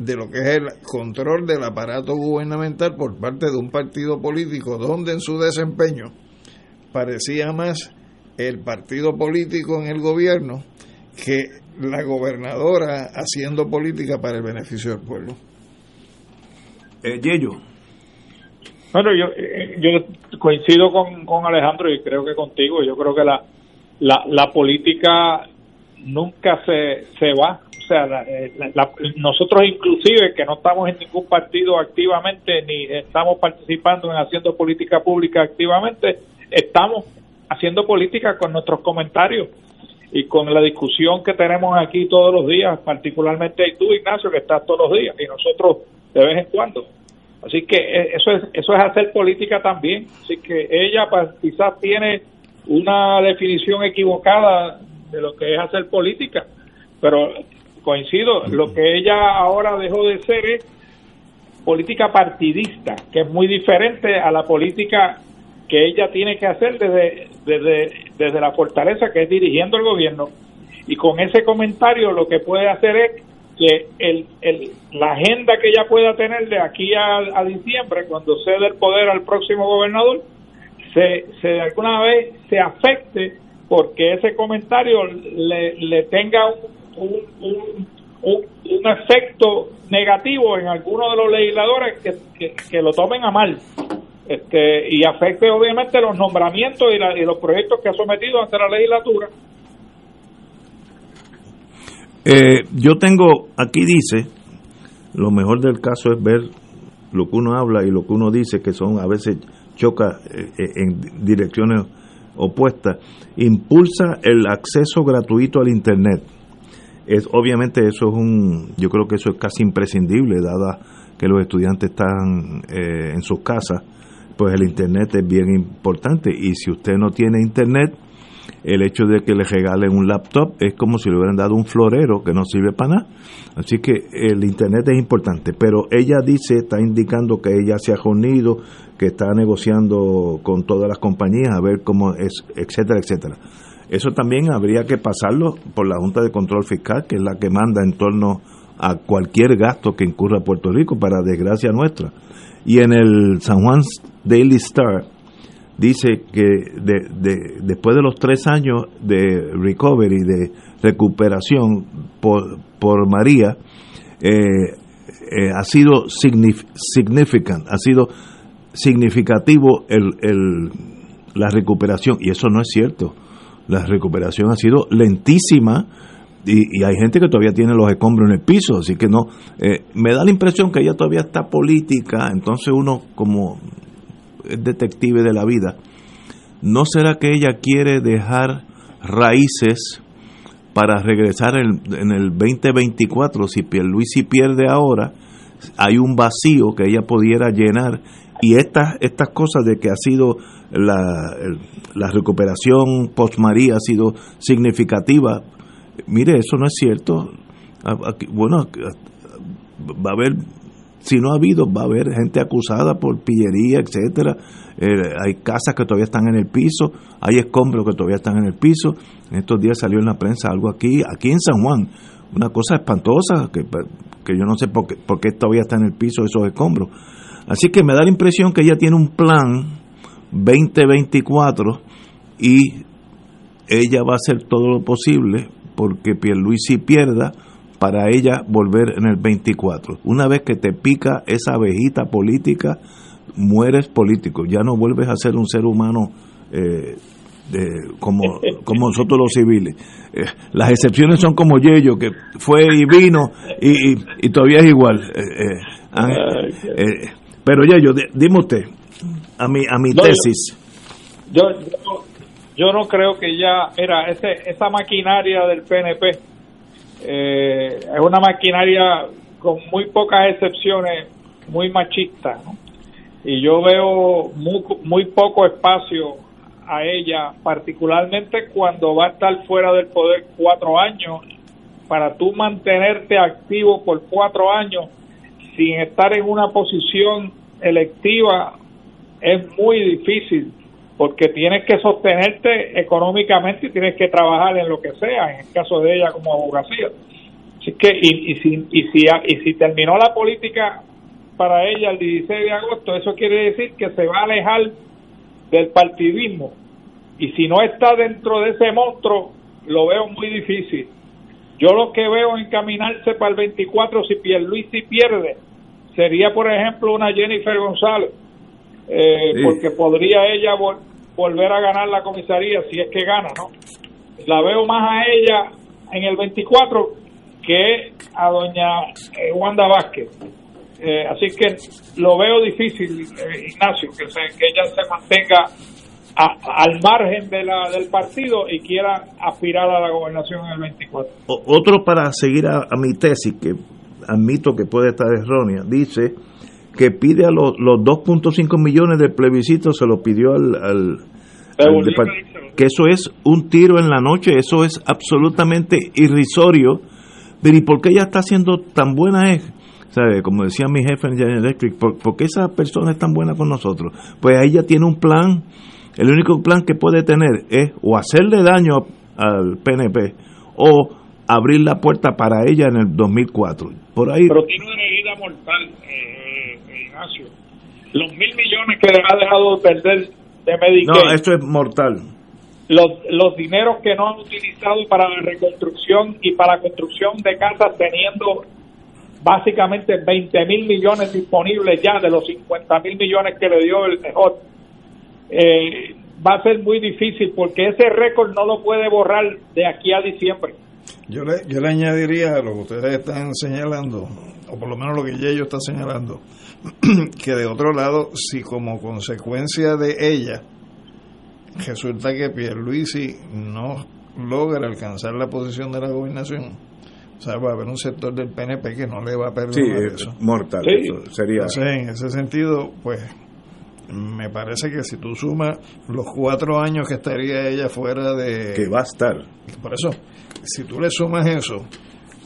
de lo que es el control del aparato gubernamental por parte de un partido político donde en su desempeño parecía más el partido político en el gobierno que la gobernadora haciendo política para el beneficio del pueblo. Eh, Yello. Bueno, yo, eh, yo coincido con, con Alejandro y creo que contigo. Yo creo que la, la, la política nunca se, se va. O sea, eh, nosotros inclusive que no estamos en ningún partido activamente ni estamos participando en haciendo política pública activamente, estamos haciendo política con nuestros comentarios y con la discusión que tenemos aquí todos los días, particularmente tú, Ignacio, que estás todos los días y nosotros de vez en cuando. Así que eh, eso es, eso es hacer política también. Así que ella pues, quizás tiene una definición equivocada de lo que es hacer política, pero coincido, lo que ella ahora dejó de ser es política partidista, que es muy diferente a la política que ella tiene que hacer desde, desde, desde la fortaleza que es dirigiendo el gobierno. Y con ese comentario lo que puede hacer es que el, el, la agenda que ella pueda tener de aquí a, diciembre, cuando cede el poder al próximo gobernador, se, se de alguna vez se afecte porque ese comentario le, le tenga un, un, un, un, efecto negativo en algunos de los legisladores que, que, lo tomen a mal este, y afecte obviamente los nombramientos y, y los proyectos que ha sometido ante la legislatura. Eh, yo tengo, aquí dice, lo mejor del caso es ver lo que uno habla y lo que uno dice, que son a veces choca eh, eh, en direcciones opuestas. Impulsa el acceso gratuito al Internet. Es, obviamente eso es un, yo creo que eso es casi imprescindible, dada que los estudiantes están en sus casas, pues el Internet es bien importante. Y si usted no tiene Internet, el hecho de que le regalen un laptop es como si le hubieran dado un florero que no sirve para nada. Así que el Internet es importante, pero ella dice, está indicando que ella se ha reunido, que está negociando con todas las compañías a ver cómo es, etcétera, etcétera. Eso también habría que pasarlo por la Junta de Control Fiscal, que es la que manda en torno a cualquier gasto que incurra Puerto Rico, para desgracia nuestra. Y en el San Juan Daily Star, dice que de, después de los tres años de recovery, de recuperación por, por María, eh, eh, ha sido significant, ha sido significativo el, el, la recuperación, y eso no es cierto. La recuperación ha sido lentísima y, hay gente que todavía tiene los escombros en el piso, así que no. Eh, me da la impresión que ella todavía está política, entonces uno como es detective de la vida, ¿no será que ella quiere dejar raíces para regresar en, el 2024? Si Pierluisi pierde ahora, hay un vacío que ella pudiera llenar y estas, estas cosas de que ha sido la, la recuperación post María ha sido significativa, mire, eso no es cierto. bueno, va a haber si no ha habido, va a haber gente acusada por pillería, etcétera. Eh, hay casas que todavía están en el piso, hay escombros que todavía están en el piso. En estos días salió en la prensa algo aquí, aquí en San Juan, una cosa espantosa que, que yo no sé por qué, por qué todavía está en el piso esos escombros. Así que me da la impresión que ella tiene un plan 2024 y ella va a hacer todo lo posible porque Pierluisi pierda para ella volver en el 24. Una vez que te pica esa abejita política, mueres político, ya no vuelves a ser un ser humano eh, como, como nosotros los civiles. Eh, las excepciones son como Yello, que fue y vino y, todavía es igual. Eh, pero Yello, dime usted, a mi, a mi tesis. Yo, yo, no creo que ya era ese, esa maquinaria del PNP eh, es una maquinaria con muy pocas excepciones muy machista, y yo veo muy, muy poco espacio a ella, particularmente cuando va a estar fuera del poder cuatro años, para tú mantenerte activo por cuatro años sin estar en una posición electiva es muy difícil porque tienes que sostenerte económicamente y tienes que trabajar en lo que sea, en el caso de ella como abogacía. Así que, y, y, si, y, si, y si terminó la política para ella el 16 de agosto, eso quiere decir que se va a alejar del partidismo. Y si no está dentro de ese monstruo, lo veo muy difícil. Yo lo que veo encaminarse para el 24, si Pierluisi pierde, sería, por ejemplo, una Jennifer González, eh, porque podría ella volver a ganar la comisaría si es que gana, ¿no? La veo más a ella en el 24 que a doña eh, Wanda Vázquez. Eh, así que lo veo difícil, Ignacio, que, que ella se mantenga al margen de la, del partido y quiera aspirar a la gobernación en el 24. otro para seguir a, mi tesis, que admito que puede estar errónea, dice que pide a los, los 2.5 millones de plebiscito, se lo pidió al, al, que eso es un tiro en la noche, eso es absolutamente irrisorio. Pero ¿y por qué ella está siendo tan buena es? ¿Sabe? Como decía mi jefe en General Electric, ¿por, qué esa persona es tan buena con nosotros? Pues ella tiene un plan, el único plan que puede tener es o hacerle daño al PNP o abrir la puerta para ella en el 2004. Por ahí. Pero tiene una herida mortal, eh, eh, Ignacio. Los mil millones que le ha dejado de perder de Medicaid. No, esto es mortal. Los, los dineros que no han utilizado para la reconstrucción y para la construcción de casas, teniendo básicamente 20 mil millones disponibles ya de los 50 mil millones que le dio el mejor. Eh, va a ser muy difícil porque ese récord no lo puede borrar de aquí a diciembre. Yo le, yo le añadiría a lo que ustedes están señalando, o por lo menos lo que ellos está señalando, que de otro lado, si como consecuencia de ella resulta que Pierluisi no logra alcanzar la posición de la gobernación, o sea, va a haber un sector del PNP que no le va a perdonar eso. Mortal, sería. en ese sentido, pues me parece que si tú sumas los cuatro años que estaría ella fuera de... Que va a estar. Por eso, si tú le sumas eso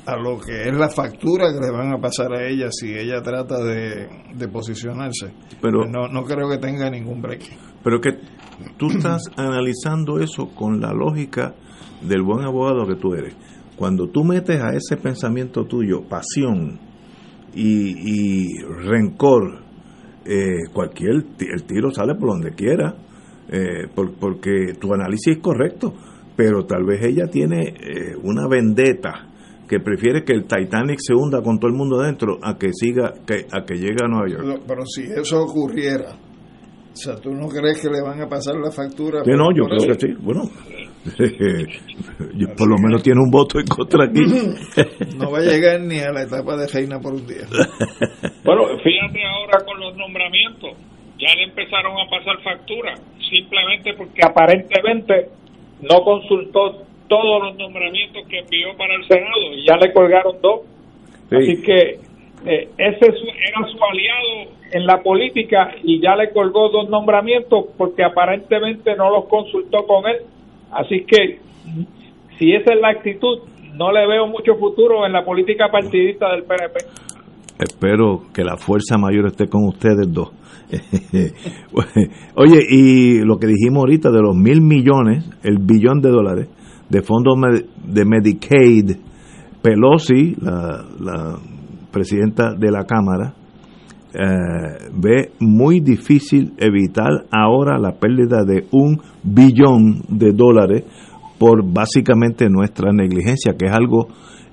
a lo que es la factura que le van a pasar a ella si ella trata de, posicionarse, pero no, no creo que tenga ningún break. Pero que tú estás analizando eso con la lógica del buen abogado que tú eres. Cuando tú metes a ese pensamiento tuyo pasión y, y rencor, eh, cualquier el tiro sale por donde quiera, eh, porque tu análisis es correcto, pero tal vez ella tiene eh, una vendetta que prefiere que el Titanic se hunda con todo el mundo adentro a que siga que, a que llegue a Nueva York. Pero, si eso ocurriera, o sea, ¿tú no crees que le van a pasar la factura? no, yo creo que sí. Bueno, por lo menos tiene un voto en contra aquí. no va a llegar ni a la etapa de reina por un día. bueno, fíjate ahora con los nombramientos. Ya le empezaron a pasar factura, simplemente porque aparentemente no consultó todos los nombramientos que envió para el Senado y ya le colgaron dos. Así que eh, ese era su aliado en la política y ya le colgó dos nombramientos porque aparentemente no los consultó con él Así que si esa es la actitud, no le veo mucho futuro en la política partidista del PNP. Espero que la fuerza mayor esté con ustedes dos. Oye, y lo que dijimos ahorita de los mil millones, el billón de dólares de fondos de Medicaid, Pelosi, la, la presidenta de la Cámara, eh, ve muy difícil evitar ahora la pérdida de un billón de dólares por básicamente nuestra negligencia, que es algo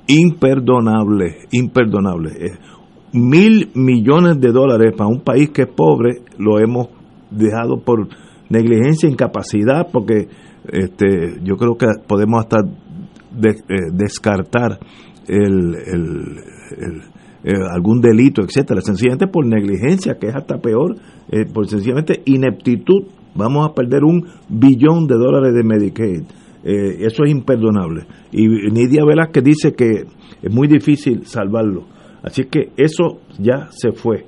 imperdonable, imperdonable. mil millones de dólares para un país que es pobre lo hemos dejado por negligencia, incapacidad, porque este, yo creo que podemos hasta eh, descartar el, el eh, algún delito, etcétera, sencillamente por negligencia, que es hasta peor, eh, por sencillamente ineptitud, vamos a perder un billón de dólares de Medicaid. Eh, eso es imperdonable. Y Nidia Velázquez dice que es muy difícil salvarlo. Así que eso ya se fue.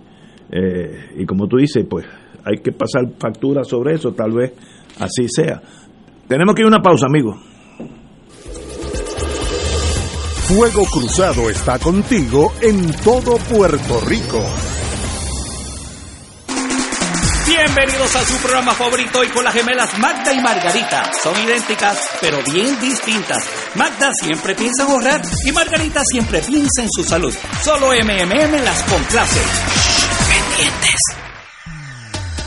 Eh, y como tú dices, pues hay que pasar factura sobre eso, tal vez así sea. Tenemos que ir a una pausa, amigos. Fuego Cruzado está contigo en todo Puerto Rico. Bienvenidos a su programa favorito y con las gemelas Magda y Margarita. Son idénticas, pero bien distintas. Magda siempre piensa en ahorrar y Margarita siempre piensa en su salud. Solo MMM las complace. Pendientes.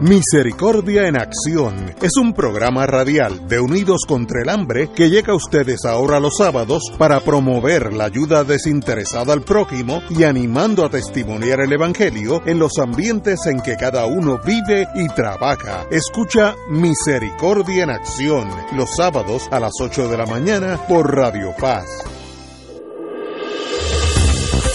Misericordia en Acción es un programa radial de Unidos contra el Hambre que llega a ustedes ahora los sábados para promover la ayuda desinteresada al prójimo y animando a testimoniar el Evangelio en los ambientes en que cada uno vive y trabaja. Escucha Misericordia en Acción los sábados a las 8 de la mañana por Radio Paz.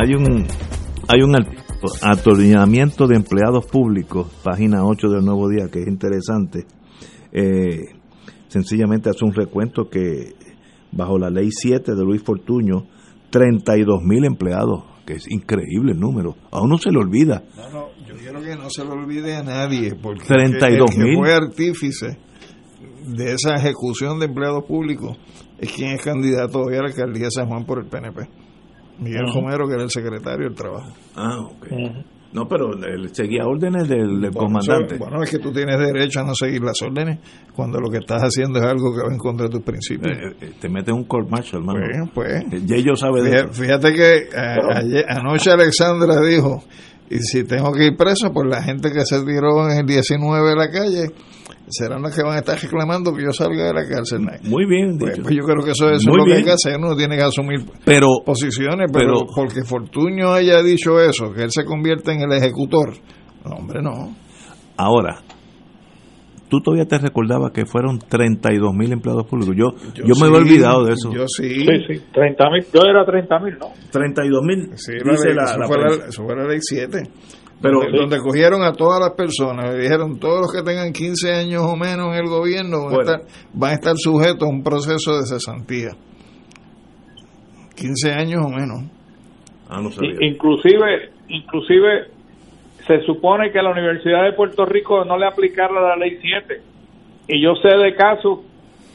Hay un hay un atornillamiento de empleados públicos, página 8 del Nuevo Día, que es interesante. Eh, sencillamente hace un recuento que bajo la ley 7 de Luis Fortuño, 32 mil empleados, que es increíble el número. A uno se le olvida. No, no, yo quiero que no se le olvide a nadie, porque 32 el que fue artífice de esa ejecución de empleados públicos es quien es candidato hoy a la alcaldía de San Juan por el PNP. Miguel. Romero, que era el secretario del trabajo. Ah, ok. No, pero él seguía órdenes del, del Bueno, comandante. eso- Bueno, es que tú tienes derecho a no seguir las órdenes cuando lo que estás haciendo es algo que va en contra de tus principios. Eh, eh, te mete un court martial, hermano. Pues, pues. Y ellos saben de Fíjate, eso. fíjate que eh, ayer- anoche Alexandra dijo, y si tengo que ir preso, pues la gente que se tiró en el 19 de la calle serán los que van a estar reclamando que yo salga de la cárcel. Muy bien Pues, dicho. pues yo creo que eso, eso es lo que hay que hacer, uno tiene que asumir Pero, posiciones, pero, pero- porque Fortuño haya dicho eso, que él se convierte en el ejecutor, no, hombre, no. Ahora, tú todavía te recordabas que fueron 32 mil empleados públicos. Yo, yo, me sí, había olvidado de eso. Yo sí. Sí, sí, 30 mil, yo era 30 mil, ¿no? 32 mil. Sí, dice ley- la, eso, la fue la, prensa. eso fue la ley 7. Pero- donde, donde cogieron a todas las personas, le dijeron todos los que tengan 15 años o menos en el gobierno van, Bueno. a, estar, van a estar sujetos a un proceso de cesantía. 15 años o menos. Ah, no sabía. I- Inclusive, inclusive se supone que a la Universidad de Puerto Rico no le aplicara la ley 7. Y yo sé de casos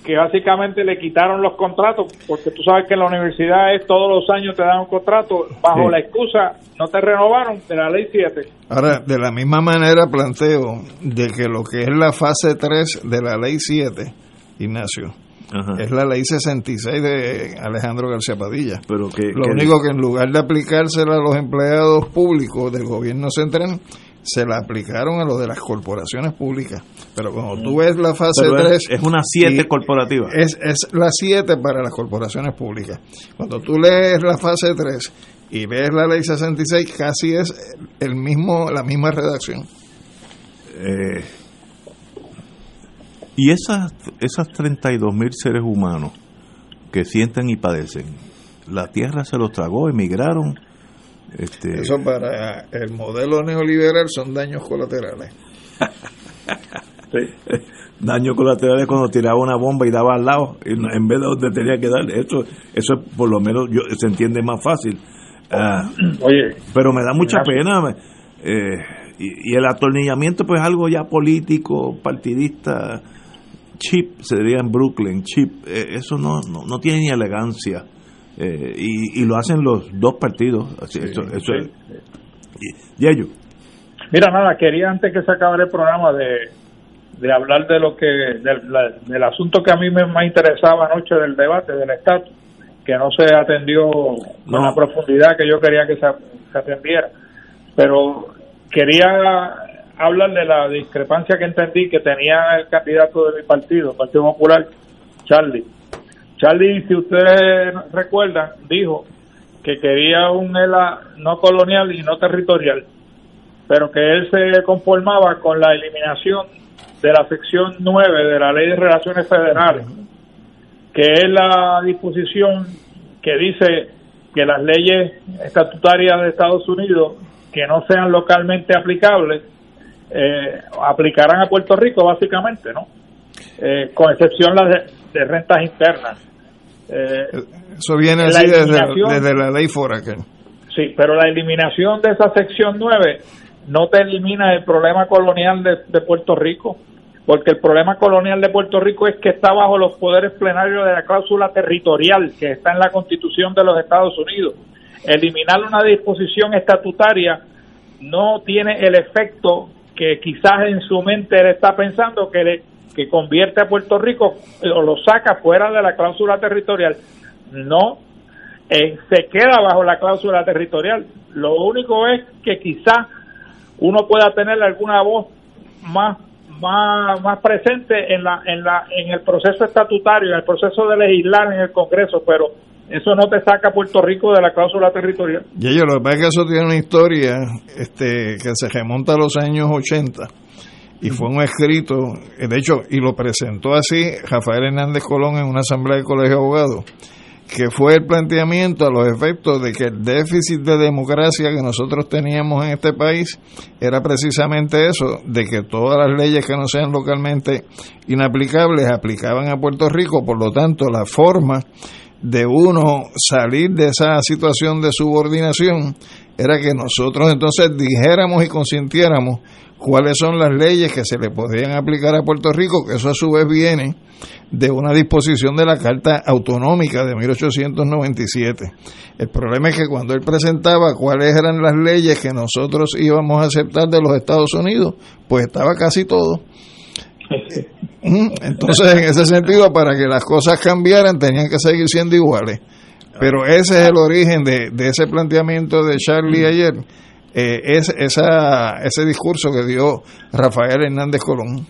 que básicamente le quitaron los contratos, porque tú sabes que en la universidad es todos los años te dan un contrato bajo Sí. la excusa no te renovaron de la ley 7. Ahora, de la misma manera planteo de que lo que es la fase 3 de la ley 7, Ignacio, Ajá. es la ley 66 de Alejandro García Padilla. Pero que, Lo que- único que en lugar de aplicársela a los empleados públicos del gobierno central, se la aplicaron a los de las corporaciones públicas. Pero cuando tú ves la fase Pero es- 3... es una 7 y- corporativa. Es, es la 7 para las corporaciones públicas. Cuando tú lees la fase 3 y lees la ley 66, casi es el mismo la misma redacción. eh, y esas, esas 32 mil seres humanos que sienten y padecen, la tierra se los tragó, emigraron. Este, Eso para el modelo neoliberal son daños colaterales. daño colateral es cuando tiraba una bomba y daba al lado en, en vez de donde tenía que dar eso eso por lo menos yo, se entiende más fácil. Ah, Oye, pero me da mucha pena eh, y, y el atornillamiento pues algo ya político partidista chip se diría en Brooklyn chip eh, eso no, no no tiene ni elegancia Eh, y, lo hacen los dos partidos. Así, eso, eso y, ellos. Mira, nada, quería antes que se acabara el programa de, de hablar de lo que del, asunto que a mí me más interesaba anoche del debate del estatus, que no se atendió con la profundidad que yo quería que se, se atendiera. Pero quería hablar de la discrepancia que entendí que tenía el candidato de mi partido, Partido Popular, Charlie. Charlie, si ustedes recuerdan, dijo que quería un ELA no colonial y no territorial, pero que él se conformaba con la eliminación de la sección 9 de la Ley de Relaciones Federales, que es la disposición que dice que las leyes estatutarias de Estados Unidos que no sean localmente aplicables eh, aplicarán a Puerto Rico básicamente, ¿no? Eh, con excepción las de, rentas internas. Eh, Eso viene así desde, la ley Foraker. Sí, pero la eliminación de esa sección 9 no te elimina el problema colonial de, Puerto Rico, porque el problema colonial de Puerto Rico es que está bajo los poderes plenarios de la cláusula territorial que está en la Constitución de los Estados Unidos. Eliminar una disposición estatutaria no tiene el efecto que quizás en su mente él está pensando que, que convierte a Puerto Rico o lo saca fuera de la cláusula territorial. No, eh, se queda bajo la cláusula territorial. Lo único es que quizás uno pueda tener alguna voz más más, más presente en la en la en el proceso estatutario, en el proceso de legislar en el Congreso, pero eso no te saca a Puerto Rico de la cláusula territorial. Y ellos, lo que pasa es que eso tiene una historia este, que se remonta a los años 80 y fue un escrito, de hecho, y lo presentó así Rafael Hernández Colón en una asamblea del Colegio de Abogados, que fue el planteamiento a los efectos de que el déficit de democracia que nosotros teníamos en este país era precisamente eso, de que todas las leyes que no sean localmente inaplicables aplicaban a Puerto Rico, por lo tanto la forma de uno salir de esa situación de subordinación era que nosotros entonces dijéramos y consintiéramos cuáles son las leyes que se le podrían aplicar a Puerto Rico, que eso a su vez viene de una disposición de la Carta Autonómica de 1897. El problema es que cuando él presentaba cuáles eran las leyes que nosotros íbamos a aceptar de los Estados Unidos, pues estaba casi todo. Entonces, en ese sentido, para que las cosas cambiaran, tenían que seguir siendo iguales. Pero ese es el origen de, ese planteamiento de Charlie ayer, eh, es esa, ese discurso que dio Rafael Hernández Colón.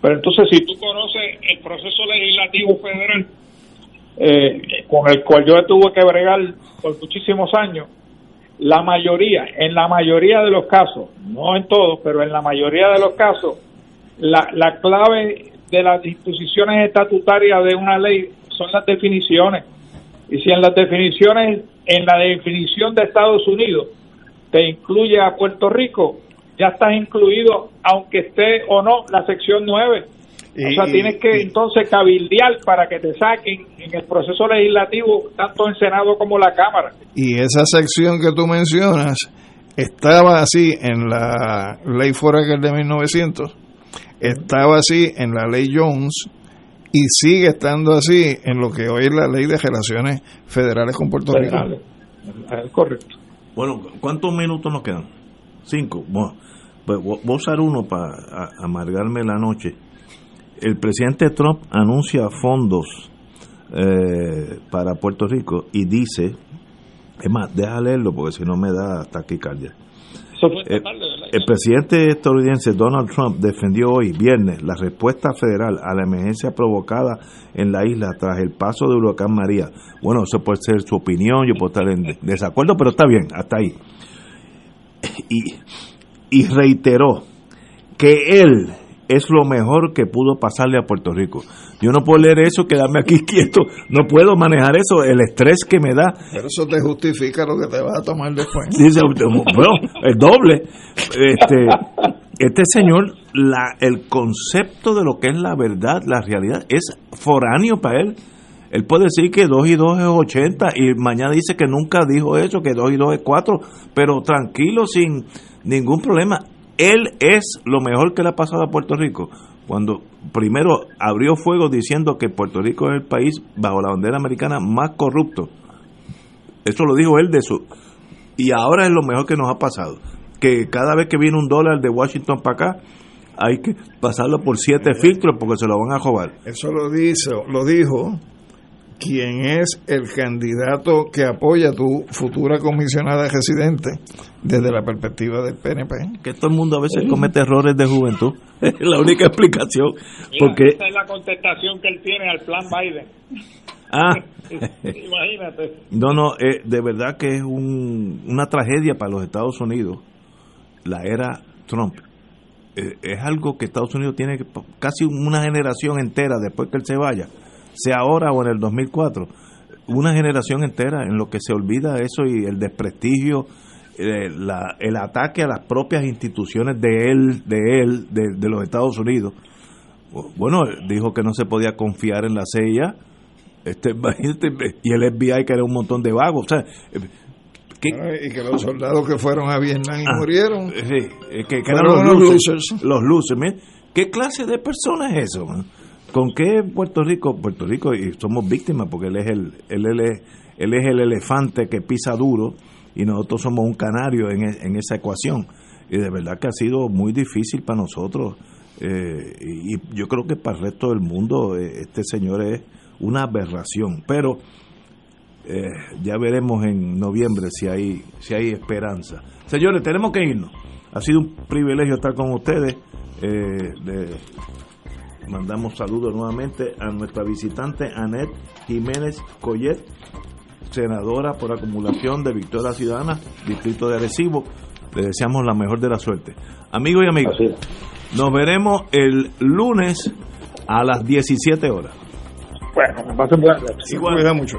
Pero entonces, si tú conoces el proceso legislativo federal, eh, con el cual yo tuve que bregar por muchísimos años, la mayoría, en la mayoría de los casos, no en todos, pero en la mayoría de los casos, la, la clave de las disposiciones estatutarias de una ley son las definiciones. Y si en las definiciones, en la definición de Estados Unidos, te incluye a Puerto Rico, ya estás incluido, aunque esté o no la sección 9. o sea, tienes que entonces cabildear para que te saquen en el proceso legislativo, tanto en Senado como la Cámara. Y esa sección que tú mencionas estaba así en la ley Foraker de 1900 estaba así en la ley Jones y sigue estando así en lo que hoy es la ley de relaciones federales con Puerto Rico. Correcto. Bueno, ¿cuántos minutos nos quedan? Cinco. Bueno, pues voy a usar uno para amargarme la noche. El presidente Trump anuncia fondos eh, para Puerto Rico y dice, es más, deja leerlo porque si no me da taquicardia. Eh, el presidente estadounidense Donald Trump defendió hoy, viernes, la respuesta federal a la emergencia provocada en la isla tras el paso de huracán María. Bueno, eso puede ser su opinión, yo puedo estar en desacuerdo, pero está bien, hasta ahí. Y, y reiteró que él es lo mejor que pudo pasarle a Puerto Rico. Yo no puedo leer eso, quedarme aquí quieto, no puedo manejar eso, el estrés que me da. Pero eso te justifica lo que te vas a tomar después. Dice, bueno, el doble. Este, este señor, la, el concepto de lo que es la verdad, la realidad, es foráneo para él. Él puede decir que 2 y 2 es 80 y mañana dice que nunca dijo eso, que 2 y 2 es 4, pero tranquilo, sin ningún problema. Él es lo mejor que le ha pasado a Puerto Rico cuando primero abrió fuego diciendo que Puerto Rico es el país bajo la bandera americana más corrupto Eso lo dijo él de su... Y ahora es lo mejor que nos ha pasado. Que cada vez que viene un dólar de Washington para acá, hay que pasarlo por siete filtros porque se lo van a robar. Eso lo, dijo, lo dijo quien es el candidato que apoya a tu futura comisionada residente desde la perspectiva del PNP. Que todo el mundo a veces comete errores de juventud. Es la única explicación. porque esa es la contestación que él tiene al plan Biden. Ah. Imagínate. No, no, eh, de verdad que es un, una tragedia para los Estados Unidos la era Trump. Eh, es algo que Estados Unidos tiene que, casi una generación entera después que él se vaya, sea ahora o en el 2004, una generación entera en lo que se olvida eso y el desprestigio, eh, la, el ataque a las propias instituciones de él, de él, de, de los Estados Unidos. Bueno, dijo que no se podía confiar en la CIA este, y el FBI que era un montón de vagos. O sea, y que los soldados que fueron a Vietnam y murieron. Sí, que, que eran los losers. Los losers. ¿Qué clase de persona es eso? ¿Con qué Puerto Rico? Puerto Rico, y somos víctimas porque él es el, él, es, el elefante que pisa duro y nosotros somos un canario en, en esa ecuación. Y de verdad que ha sido muy difícil para nosotros. Eh, y yo creo que para el resto del mundo eh, este señor es una aberración. Pero eh, ya veremos en noviembre si hay, si hay esperanza. Señores, tenemos que irnos. Ha sido un privilegio estar con ustedes. Eh, mandamos saludos nuevamente a nuestra visitante Anet Jiménez Collet, senadora por acumulación de Victoria Ciudadana, Distrito de Arecibo. Le deseamos la mejor de la suerte. Amigos y amigas, nos veremos el lunes a las 17 horas. Bueno, pasen buenas Igual. mucho.